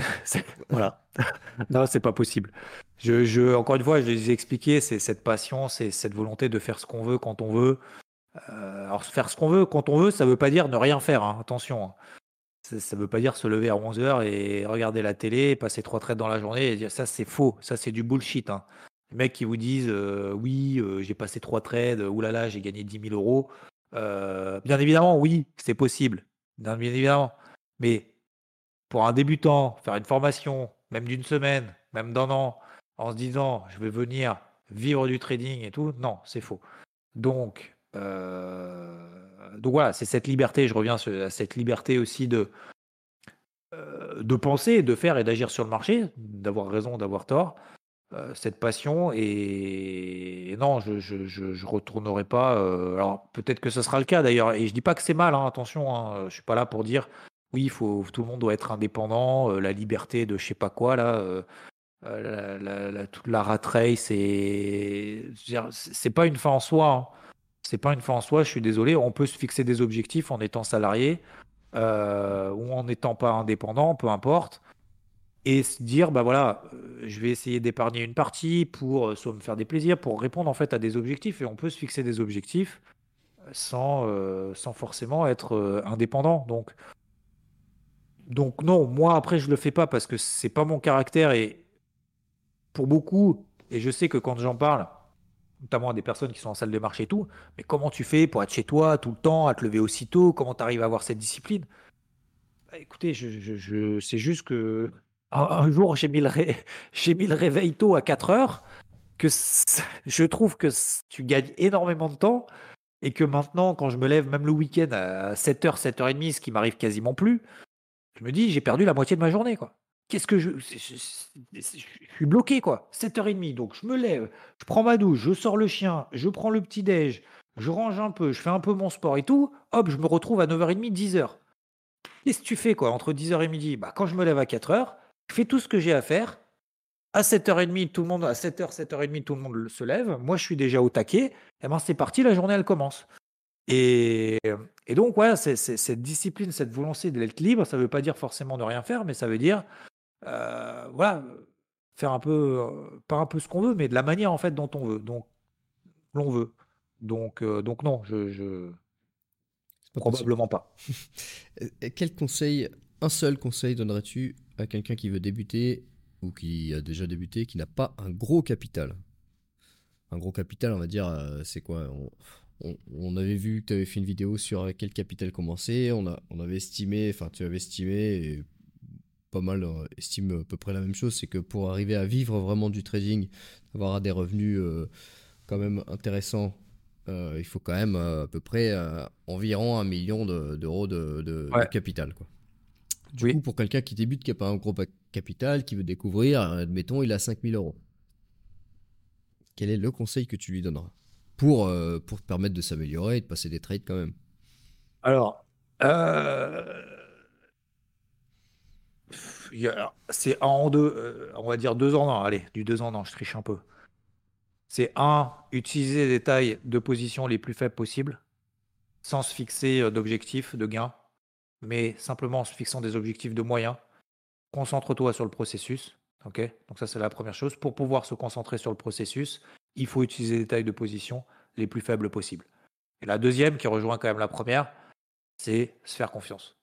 voilà. non, c'est pas possible. Je, je, encore une fois, je les ai expliqué, c'est cette passion, c'est cette volonté de faire ce qu'on veut quand on veut. Euh, alors, faire ce qu'on veut quand on veut, ça veut pas dire ne rien faire, hein, attention. Hein. Ça, ne veut pas dire se lever à 11h et regarder la télé, passer trois trades dans la journée et dire ça, c'est faux, ça, c'est du bullshit. Hein. Les mecs qui vous disent euh, oui, euh, j'ai passé trois trades, oulala, j'ai gagné 10 000 euros. bien évidemment, oui, c'est possible bien évidemment. Mais pour un débutant, faire une formation, même d'une semaine, même d'un an, en se disant je vais venir vivre du trading et tout, non, c'est faux. Donc, euh, voilà, c'est cette liberté, je reviens à cette liberté aussi de, euh, de penser, de faire et d'agir sur le marché, d'avoir raison, d'avoir tort. Euh, cette passion et, non, je, je, retournerai pas. Euh, alors peut-être que ce sera le cas d'ailleurs, et je dis pas que c'est mal. Hein, attention, hein, je suis pas là pour dire oui, faut tout le monde doit être indépendant, euh, la liberté de je sais pas quoi là, toute la rat race et c'est pas une fin en soi. Hein. C'est pas une fin en soi. Je suis désolé. On peut se fixer des objectifs en étant salarié ou en n'étant pas indépendant, peu importe et se dire bah voilà euh, je vais essayer d'épargner une partie pour euh, soit me faire des plaisirs pour répondre en fait à des objectifs. Et on peut se fixer des objectifs euh, sans sans forcément être indépendant. Donc donc non moi après je le fais pas parce que c'est pas mon caractère et pour beaucoup et je sais que quand j'en parle notamment à des personnes qui sont en salle de marché et tout mais comment tu fais pour être chez toi tout le temps à te lever aussitôt comment tu arrives à avoir cette discipline? Bah, écoutez je, je, c'est juste que un, jour, j'ai mis, le réveil tôt à 4 heures, que je trouve que tu gagnes énormément de temps et que maintenant, quand je me lève, même le week-end à 7h, 7h30, ce qui m'arrive quasiment plus, je me dis, j'ai perdu la moitié de ma journée. Qu'est-ce que je, je, suis bloqué, quoi. 7h30, donc je me lève, je prends ma douche, je sors le chien, je prends le petit-déj, je range un peu, je fais un peu mon sport et tout, hop, je me retrouve à 9h30, 10h. Qu'est-ce que tu fais, quoi, entre 10h et midi? Bah, Quand je me lève à 4h, je fais tout ce que j'ai à faire. À 7h30, tout le monde, à 7h, 7h30, tout le monde se lève. Moi, je suis déjà au taquet. Et eh ben, c'est parti, la journée, elle commence. Et, et donc, ouais, cette discipline, cette volonté d'être libre, ça veut pas dire forcément de rien faire, mais ça veut dire, euh, voilà, faire un peu, euh, pas un peu ce qu'on veut, mais de la manière en fait dont on veut, donc l'on veut. Donc, euh, donc non, je, possible. probablement pas. Quel conseil, un seul conseil donnerais-tu à quelqu'un qui veut débuter ou qui a déjà débuté, qui n'a pas un gros capital Un gros capital, on va dire, euh, c'est quoi? On, on- on avait vu que tu avais fait une vidéo sur avec quel capital commencer. On, a, on avait estimé, enfin, tu avais estimé, et pas mal euh, estime à peu près la même chose, c'est que pour arriver à vivre vraiment du trading, avoir des revenus euh, quand même intéressants, il faut quand même à peu près environ un million de- d'euros de, de- de Ouais. capital. Quoi. Du Oui. coup, pour quelqu'un qui débute, qui n'a pas un gros capital, qui veut découvrir, admettons, il a 5000 euros. Quel est le conseil que tu lui donneras pour, euh, pour te permettre de s'améliorer et de passer des trades quand même? Alors, euh, il y a- c'est un en deux, euh, on va dire deux ans, non, allez, du deux ans, non, je triche un peu. C'est un, utiliser les tailles de position les plus faibles possibles, sans se fixer d'objectifs de gain, mais simplement en se fixant des objectifs de moyens. Concentre-toi sur le processus. Donc ça, c'est la première chose. Pour pouvoir se concentrer sur le processus, il faut utiliser les tailles de position les plus faibles possibles. Et la deuxième, qui rejoint quand même la première, c'est se faire confiance.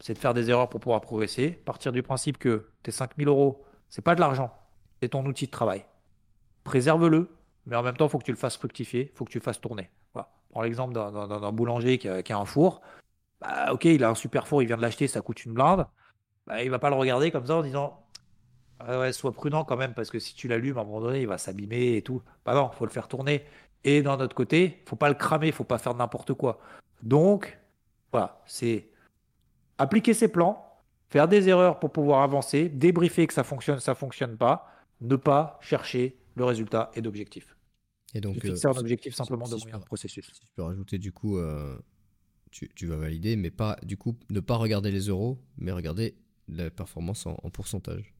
C'est de faire des erreurs pour pouvoir progresser. Partir du principe que tes 5000 euros, c'est pas de l'argent, c'est ton outil de travail. Préserve-le, mais en même temps, il faut que tu le fasses fructifier, il faut que tu le fasses tourner. Prends l'exemple d'un- boulanger qui a un four. Bah, ok, il a un super four, il vient de l'acheter, ça coûte une blinde. Bah, il va pas le regarder comme ça en disant Ah ouais, sois prudent quand même, parce que si tu l'allumes, à un moment donné, il va s'abîmer et tout. Bah non, faut le faire tourner. Et d'un autre côté, faut pas le cramer, faut pas faire n'importe quoi. Donc, voilà, c'est appliquer ses plans, faire des erreurs pour pouvoir avancer, débriefer que ça fonctionne, ça fonctionne pas, ne pas chercher le résultat et d'objectif. Et donc, Donc, fixer un objectif si- simplement si de moyen processus. Si je peux rajouter du coup, euh, tu, tu vas valider, mais pas du coup ne pas regarder les euros, mais regarder la performance en, en pourcentage.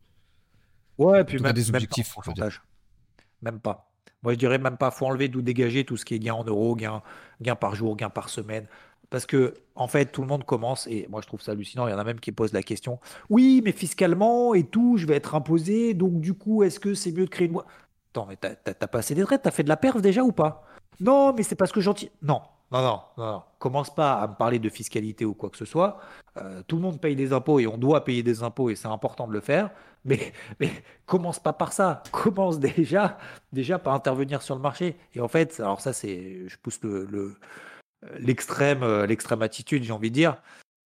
Ouais, puis tout cas, même, des même pas en objectifs, dire. pourcentage. Même pas. Moi, je dirais même pas. faut enlever d'où dégager tout ce qui est gain en euros, gain, gain par jour, gain par semaine. Parce que, en fait, tout le monde commence, et moi je trouve ça hallucinant, il y en a même qui posent la question Oui, mais fiscalement et tout, je vais être imposé, donc du coup, est-ce que c'est mieux de créer une boîte? Attends, mais t'as t'as- t'as passé des traites, t'as fait de la perf déjà ou pas? Non, mais c'est parce que gentil. Non, non, non, non. Commence pas à me parler de fiscalité ou quoi que ce soit. Euh, tout le monde paye des impôts et on doit payer des impôts et c'est important de le faire. Mais, mais commence pas par ça. Commence déjà, déjà par intervenir sur le marché. Et en fait, alors ça, c'est, je pousse le, le- l'extrême, euh, l'extrême attitude, j'ai envie de dire.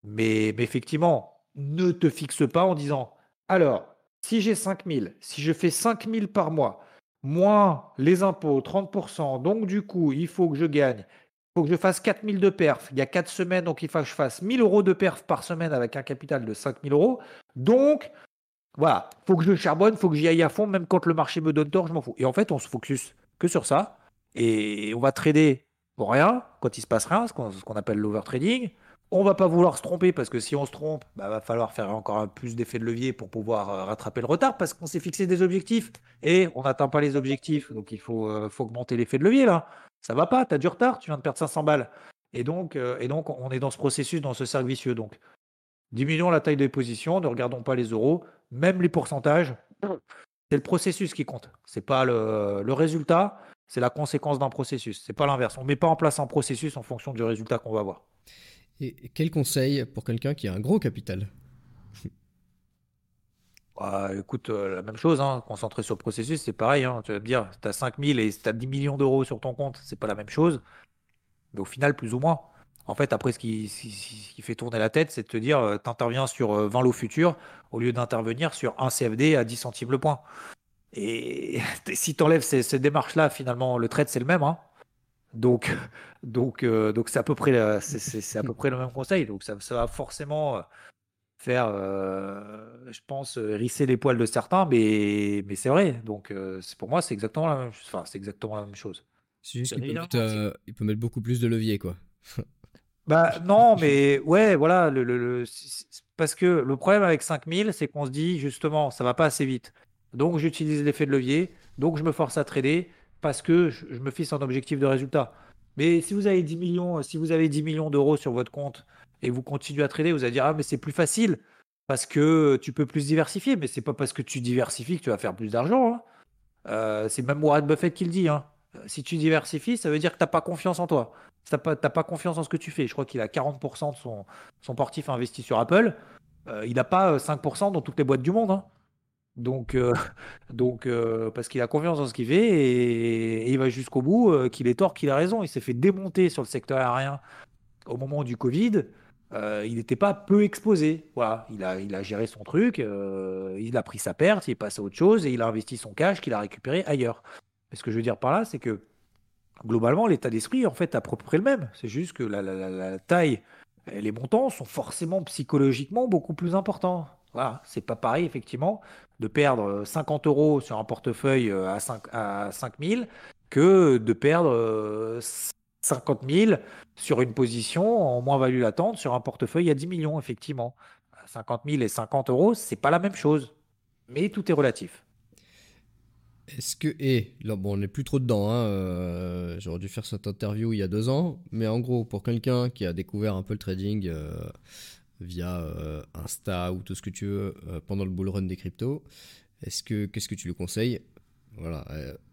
Mais, mais effectivement, ne te fixe pas en disant, alors, si j'ai 5000, si je fais 5000 par mois, moins les impôts, 30%, donc du coup, il faut que je gagne, faut que je fasse 4000 de perf. Il y a 4 semaines, donc il faut que je fasse 1000 euros de perf par semaine avec un capital de 5000 euros. Donc, voilà, faut que je charbonne, faut que j'y aille à fond, même quand le marché me donne tort, je m'en fous. Et en fait, on se focus que sur ça, et on va trader pour rien, quand il se passe rien, ce qu'on qu'on appelle l'overtrading. On va pas vouloir se tromper, parce que si on se trompe, bah, va falloir faire encore un plus d'effet de levier pour pouvoir euh, rattraper le retard, parce qu'on s'est fixé des objectifs, et on n'atteint pas les objectifs, donc il faut, euh, faut augmenter l'effet de levier, là. Ça va pas, tu as du retard, tu viens de perdre 500 balles. Et donc, euh, et donc, on est dans ce processus, dans ce cercle vicieux. Donc, Diminuons la taille des positions, ne regardons pas les euros, même les pourcentages. C'est le processus qui compte. C'est pas le, le résultat, c'est la conséquence d'un processus. C'est pas l'inverse. On met pas en place un processus en fonction du résultat qu'on va avoir. Et quel conseil pour quelqu'un qui a un gros capital? Bah, écoute, euh, la même chose, hein, concentrer sur le processus, c'est pareil. hein. Tu vas me dire, tu as 5000 et tu as 10 millions d'euros sur ton compte, c'est pas la même chose. Mais au final, plus ou moins. En fait, après, ce qui, fait tourner la tête, c'est de te dire, tu interviens sur euh, 20 lots futurs au lieu d'intervenir sur un CFD à 10 centimes le point. Et si tu enlèves ces, démarches-là, finalement, le trade, c'est le même. hein. Donc, donc, euh, donc c'est à peu près, c'est- à peu près le même conseil. Donc, ça, va forcément euh, faire, euh, je pense, euh, hérisser les poils de certains, mais, mais c'est vrai. Donc, euh, c'est- pour moi, c'est exactement la même, enfin, c'est exactement la même chose. C'est juste qu'il peut, mettre, euh, il peut mettre beaucoup plus de levier, quoi. Bah non, mais ouais, voilà, le, le- parce que le problème avec 5000, c'est qu'on se dit justement, ça va pas assez vite. Donc j'utilise l'effet de levier, donc je me force à trader parce que je, je me fixe un objectif de résultat. Mais si vous avez 10 millions, si vous avez 10 millions d'euros sur votre compte et vous continuez à trader, vous allez dire ah mais c'est plus facile parce que tu peux plus diversifier. Mais c'est pas parce que tu diversifies que tu vas faire plus d'argent. hein. Euh, c'est même Warren Buffett qui le dit. hein. Euh, Si tu diversifies, ça veut dire que tu n'as pas confiance en toi. Tu n'as pas, pas confiance en ce que tu fais. Je crois qu'il a 40% de son, son portif investi sur Apple. Euh, il n'a pas euh, 5% dans toutes les boîtes du monde. hein. Donc, donc parce qu'il a confiance en ce qu'il fait et, il va jusqu'au bout, qu'il ait tort, qu'il a raison. Il s'est fait démonter sur le secteur aérien au moment du Covid. Euh, il n'était pas peu exposé. Voilà, il a, il a géré son truc, euh, il a pris sa perte, il est passé à autre chose et il a investi son cash qu'il a récupéré ailleurs. Et ce que je veux dire par là, c'est que globalement, l'état d'esprit, en fait, est à peu près le même. C'est juste que la, la- la- taille et les montants sont forcément psychologiquement beaucoup plus importants. Voilà, c'est pas pareil, effectivement, de perdre euh, 50 euros sur un portefeuille euh, à 5, à 5 000 que de perdre euh, 50 000 sur une position en moins-value latente sur un portefeuille à 10 millions, effectivement. 50 000 et 50 euros, c'est pas la même chose. Mais tout est relatif. Est-ce que. Et là, bon, on n'est plus trop dedans. Hein, euh, J'aurais dû faire cette interview il y a deux ans. Mais en gros, pour quelqu'un qui a découvert un peu le trading euh, via euh, Insta ou tout ce que tu veux pendant le bull run des cryptos, est-ce que qu'est-ce que tu lui conseilles? Voilà.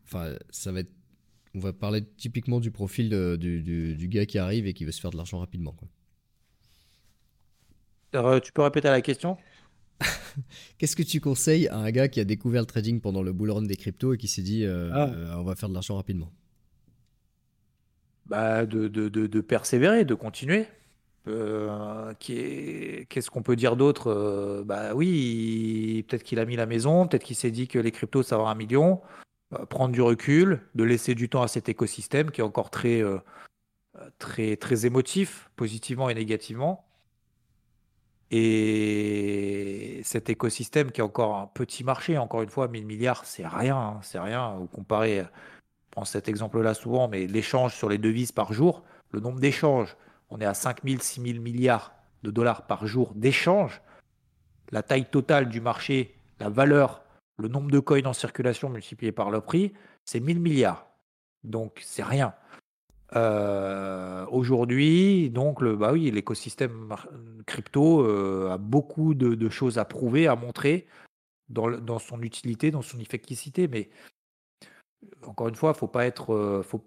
Enfin, ça va être. On va parler typiquement du profil de- du, du- du gars qui arrive et qui veut se faire de l'argent rapidement. quoi. Euh, tu peux répéter la question? Qu'est-ce que tu conseilles à un gars qui a découvert le trading pendant le bull run des cryptos et qui s'est dit euh, Ah. euh, on va faire de l'argent rapidement? Bah, de, de, de, de persévérer, de continuer. Euh, Qu'est-ce qu'on peut dire d'autre? Bah oui, peut-être qu'il a mis la maison, peut-être qu'il s'est dit que les cryptos, ça va un million. Euh, prendre du recul, de laisser du temps à cet écosystème qui est encore très, euh, très, très émotif, positivement et négativement. Et cet écosystème qui est encore un petit marché, encore une fois, 1000 milliards, c'est rien, hein, c'est rien. Vous comparez, je prends cet exemple-là souvent, mais l'échange sur les devises par jour, le nombre d'échanges, on est à 5000, 6000 milliards de dollars par jour d'échanges. La taille totale du marché, la valeur, le nombre de coins en circulation multiplié par le prix, c'est 1000 milliards. Donc c'est rien. Euh, Aujourd'hui, donc le, bah oui, l'écosystème crypto euh, a beaucoup de, choses à prouver, à montrer dans, dans son utilité, dans son efficacité. Mais encore une fois, faut pas être, euh, faut,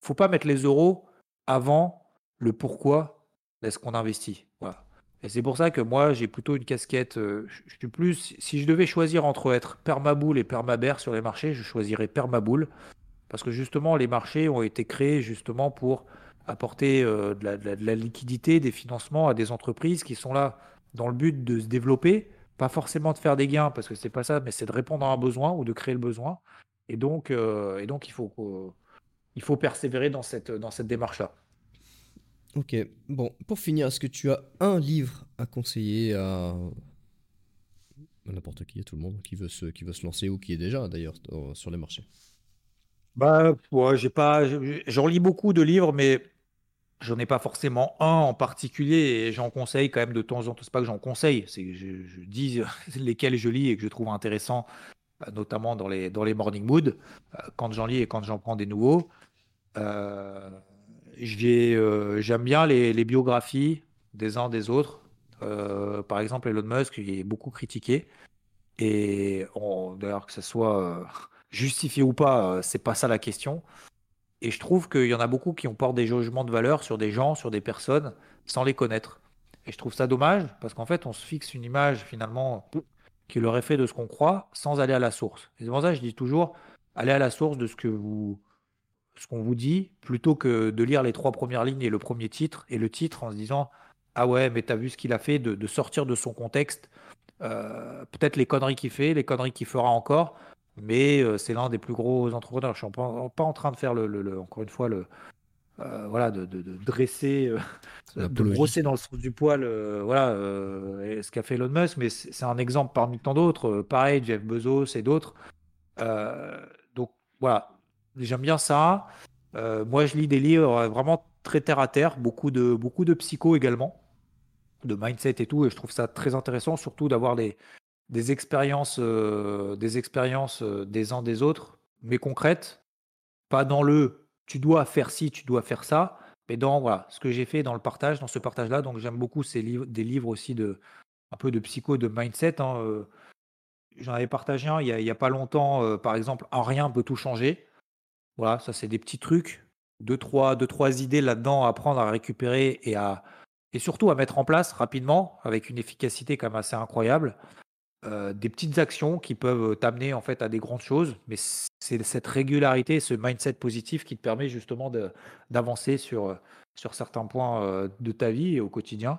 faut pas mettre les euros avant le pourquoi est-ce qu'on investit. Et c'est pour ça que moi, j'ai plutôt une casquette. euh, je suis plus, si je devais choisir entre être permabull et permabear sur les marchés, je choisirais permabull parce que justement, les marchés ont été créés justement pour apporter euh, de, la, liquidité, des financements à des entreprises qui sont là dans le but de se développer, pas forcément de faire des gains, parce que c'est pas ça, mais c'est de répondre à un besoin ou de créer le besoin. Et donc, euh, et donc il faut, il faut persévérer dans cette, dans cette démarche-là. Ok, bon, pour finir, est-ce que tu as un livre à conseiller à n'importe qui, à tout le monde qui veut se, qui veut se lancer ou qui est déjà d'ailleurs sur les marchés? Bah, j'ai pas, j'en lis beaucoup de livres, mais j'en ai pas forcément un en particulier et j'en conseille quand même de temps en temps. C'est pas que j'en conseille, c'est que je, je dis lesquels je lis et que je trouve intéressants, euh, notamment dans les, dans les morning mood, euh, quand j'en lis et quand j'en prends des nouveaux. Euh, j'aime bien les, biographies des uns des autres. Euh, par exemple, Elon Musk, il est beaucoup critiqué. Et d'ailleurs, que ce soit euh, justifié ou pas, euh, c'est pas ça la question. Et je trouve qu'il y en a beaucoup qui ont porté des jugements de valeur sur des gens, sur des personnes, sans les connaître. Et je trouve ça dommage, parce qu'en fait, on se fixe une image finalement qui est le effet de ce qu'on croit, sans aller à la source. Et c'est pour ça que je dis toujours, allez à la source de ce que vous, ce qu'on vous dit, plutôt que de lire les trois premières lignes et le premier titre, et le titre en se disant, ah ouais, mais t'as vu ce qu'il a fait, de, de sortir de son contexte, euh, peut-être les conneries qu'il fait, les conneries qu'il fera encore, mais euh, c'est l'un des plus gros entrepreneurs. Je suis pas, pas en train de faire le, le- le- encore une fois le euh, voilà de, de- de dresser, de brosser dans le sens du poil, voilà ce qu'a fait Elon Musk, mais c'est un exemple parmi tant d'autres. Pareil, Jeff Bezos et d'autres. Donc voilà, j'aime bien ça. Euh, moi, je lis des livres euh, vraiment très terre à terre, beaucoup de beaucoup de psycho également, de mindset et tout, et je trouve ça très intéressant, surtout d'avoir des des expériences, euh, des expériences des uns des autres, mais concrètes, pas dans le tu dois faire ci, tu dois faire ça. Mais dans voilà, ce que j'ai fait dans le partage, dans ce partage-là, donc j'aime beaucoup ces livres, des livres aussi de un peu de psycho, de mindset. hein, J'en avais partagé un il y a, a pas longtemps, par exemple, en rien peut tout changer. Voilà, ça c'est des petits trucs, deux trois, trois idées là-dedans à prendre, à récupérer et à et surtout à mettre en place rapidement avec une efficacité quand même assez incroyable. Euh, des petites actions qui peuvent t'amener en fait à des grandes choses, mais c'est cette régularité, ce mindset positif qui te permet justement d'avancer sur, sur certains points euh, de ta vie et au quotidien.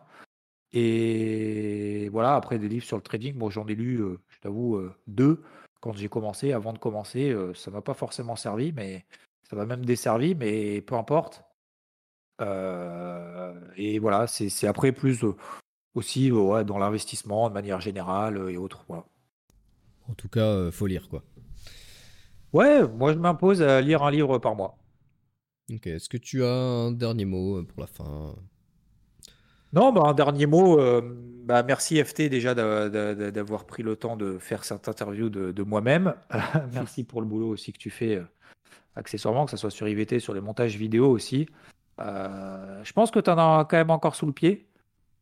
Et voilà, après des livres sur le trading, bon, j'en ai lu, euh, je t'avoue, euh, deux quand j'ai commencé. Avant de commencer, euh, ça m'a pas forcément servi, mais ça m'a même desservi, mais peu importe. Euh, et voilà, c'est c'est après plus euh, aussi euh, ouais, dans l'investissement de manière générale euh, et autres. Voilà. En tout cas, euh, faut lire quoi. Ouais, moi je m'impose à lire un livre par mois. Ok, est-ce que tu as un dernier mot euh, pour la fin? Non, bah, un dernier mot. euh, bah, merci FT déjà d'a- d'a- d'avoir pris le temps de faire cette interview de, de moi-même. merci pour le boulot aussi que tu fais euh, accessoirement, que ce soit sur IVT, sur les montages vidéo aussi. Euh, je pense que tu en as quand même encore sous le pied.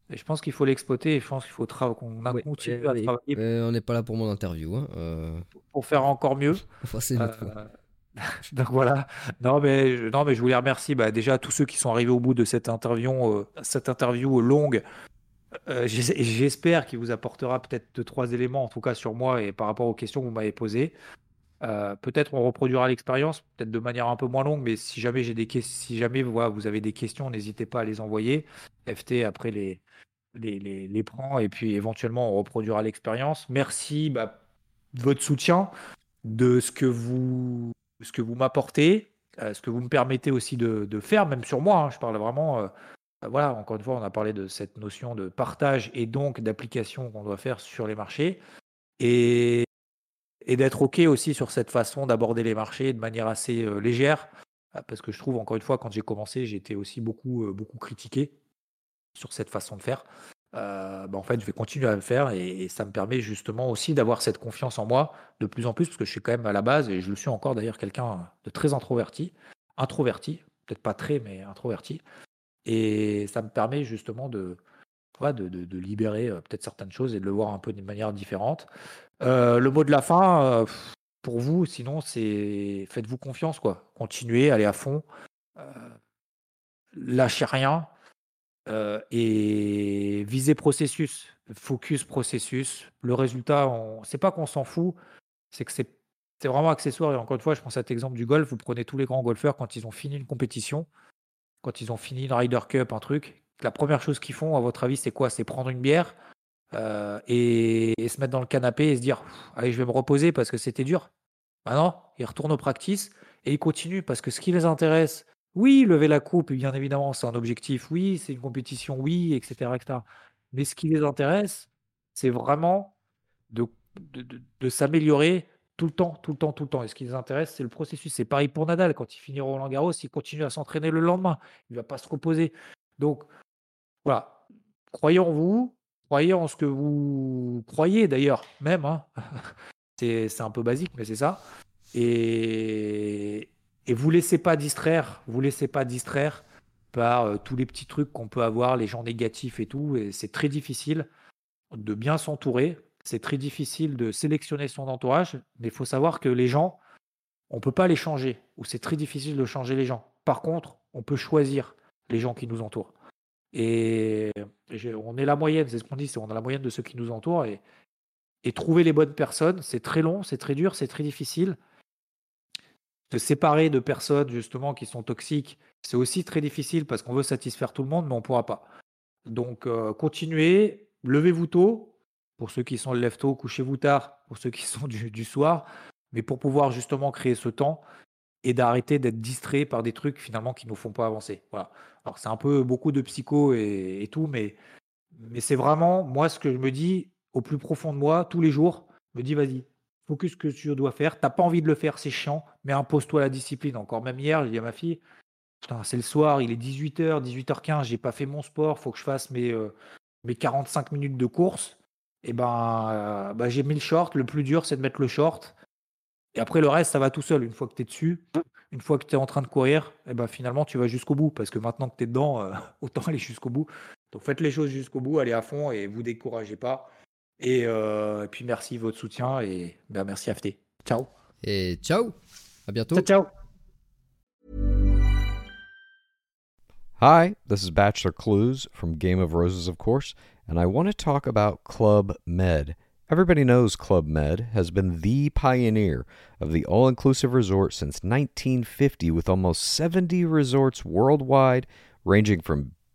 Et je pense qu'il faut l'exploiter et je pense qu'il faut tra- qu'on a Ouais, continue à oui. travailler Euh, On n'est pas là pour mon interview. Hein. euh, pour faire encore mieux. Enfin, c'est. Euh, Donc voilà. Non mais je- voulais remercier bah, déjà tous ceux qui sont arrivés au bout de cette interview, euh, cette interview longue. Euh, j'es- J'espère qu'il vous apportera peut-être deux trois éléments en tout cas sur moi et par rapport aux questions que vous m'avez posées. Euh, peut-être on reproduira l'expérience, peut-être de manière un peu moins longue, mais si jamais j'ai des si jamais vous avez des questions, n'hésitez pas à les envoyer. FT après les, les prend et puis éventuellement on reproduira l'expérience. Merci bah, de votre soutien, de ce que vous, ce que vous m'apportez, euh, ce que vous me permettez aussi de, faire, même sur moi. hein. je parle vraiment, euh, euh, voilà, encore une fois, on a parlé de cette notion de partage et donc d'application qu'on doit faire sur les marchés et, d'être OK aussi sur cette façon d'aborder les marchés de manière assez légère. Parce que je trouve, encore une fois, quand j'ai commencé, été aussi beaucoup, beaucoup critiqué sur cette façon de faire. Euh, bah, en fait, je vais continuer à le faire et, ça me permet justement aussi d'avoir cette confiance en moi de plus en plus parce que je suis quand même à la base et je le suis encore d'ailleurs quelqu'un de très introverti, introverti, peut-être pas très mais introverti et ça me permet justement de ouais, de, de- libérer euh, peut-être certaines choses et de le voir un peu d'une manière différente. Euh, le mot de la fin pour vous, sinon c'est faites-vous confiance quoi, continuez, allez à fond, lâchez rien. Euh, et viser processus, focus processus. Le résultat, on... c'est pas qu'on s'en fout, c'est que c'est vraiment accessoire. Et encore une fois, je prends cet exemple du golf. Vous prenez tous les grands golfeurs quand ils ont fini une compétition, quand ils ont fini une Ryder Cup, un truc. La première chose qu'ils font, à votre avis, c'est quoi? C'est prendre une bière euh, et... se mettre dans le canapé et se dire Allez, je vais me reposer parce que c'était dur. Maintenant, ils retournent au practice et ils continuent parce que ce qui les intéresse, oui, lever la coupe, bien évidemment, c'est un objectif, oui, c'est une compétition, oui, etc., etc. Mais ce qui les intéresse, c'est vraiment de, s'améliorer tout le temps, tout le temps, tout le temps. Et ce qui les intéresse, c'est le processus. C'est pareil pour Nadal. Quand il finit Roland Garros, il continue à s'entraîner le lendemain. Il ne va pas se reposer. Donc, voilà. Croyez en vous. Croyez en ce que vous croyez, d'ailleurs, même. hein. C'est un peu basique, mais c'est ça. Et, et vous laissez pas distraire, vous laissez pas distraire par euh, tous les petits trucs qu'on peut avoir, les gens négatifs et tout. Et c'est très difficile de bien s'entourer. C'est très difficile de sélectionner son entourage. Mais il faut savoir que les gens, on peut pas les changer. Ou c'est très difficile de changer les gens. Par contre, on peut choisir les gens qui nous entourent. Et on est la moyenne, c'est ce qu'on dit, c'est on a la moyenne de ceux qui nous entourent. Et trouver les bonnes personnes, c'est très long, c'est très dur, c'est très difficile. Se séparer de personnes justement qui sont toxiques, c'est aussi très difficile parce qu'on veut satisfaire tout le monde, mais on ne pourra pas. Donc euh, continuez, levez-vous tôt. Pour ceux qui sont le lève tôt, couchez-vous tard. Pour ceux qui sont du, soir, mais pour pouvoir justement créer ce temps et d'arrêter d'être distrait par des trucs finalement qui ne nous font pas avancer. Voilà. Alors c'est un peu beaucoup de psycho et, et tout, mais, mais c'est vraiment moi ce que je me dis au plus profond de moi tous les jours. Je me dis vas-y, focus ce que tu dois faire. T'as pas envie de le faire, c'est chiant, mais impose-toi la discipline. Encore même hier, j'ai dit à ma fille, c'est le soir, il est 18h, 18h15, j'ai pas fait mon sport, faut que je fasse mes, euh, mes 45 minutes de course. Et ben, euh, bah, j'ai mis le short. Le plus dur, c'est de mettre le short. Et après, le reste, ça va tout seul. Une fois que tu es dessus, une fois que tu es en train de courir, et ben, finalement, tu vas jusqu'au bout. Parce que maintenant que tu es dedans, euh, autant aller jusqu'au bout. Donc faites les choses jusqu'au bout, allez à fond et vous découragez pas. Et, euh, et puis merci de votre soutien et ben, merci FT. Ciao. Et ciao À bientôt Ciao, ciao. Hi, this is Bachelor Clues from Game of Roses, of course, and I want to talk about Club Med. Everybody knows Club Med has been the pioneer of the all inclusive resort since 1950, with almost 70 resorts worldwide, ranging from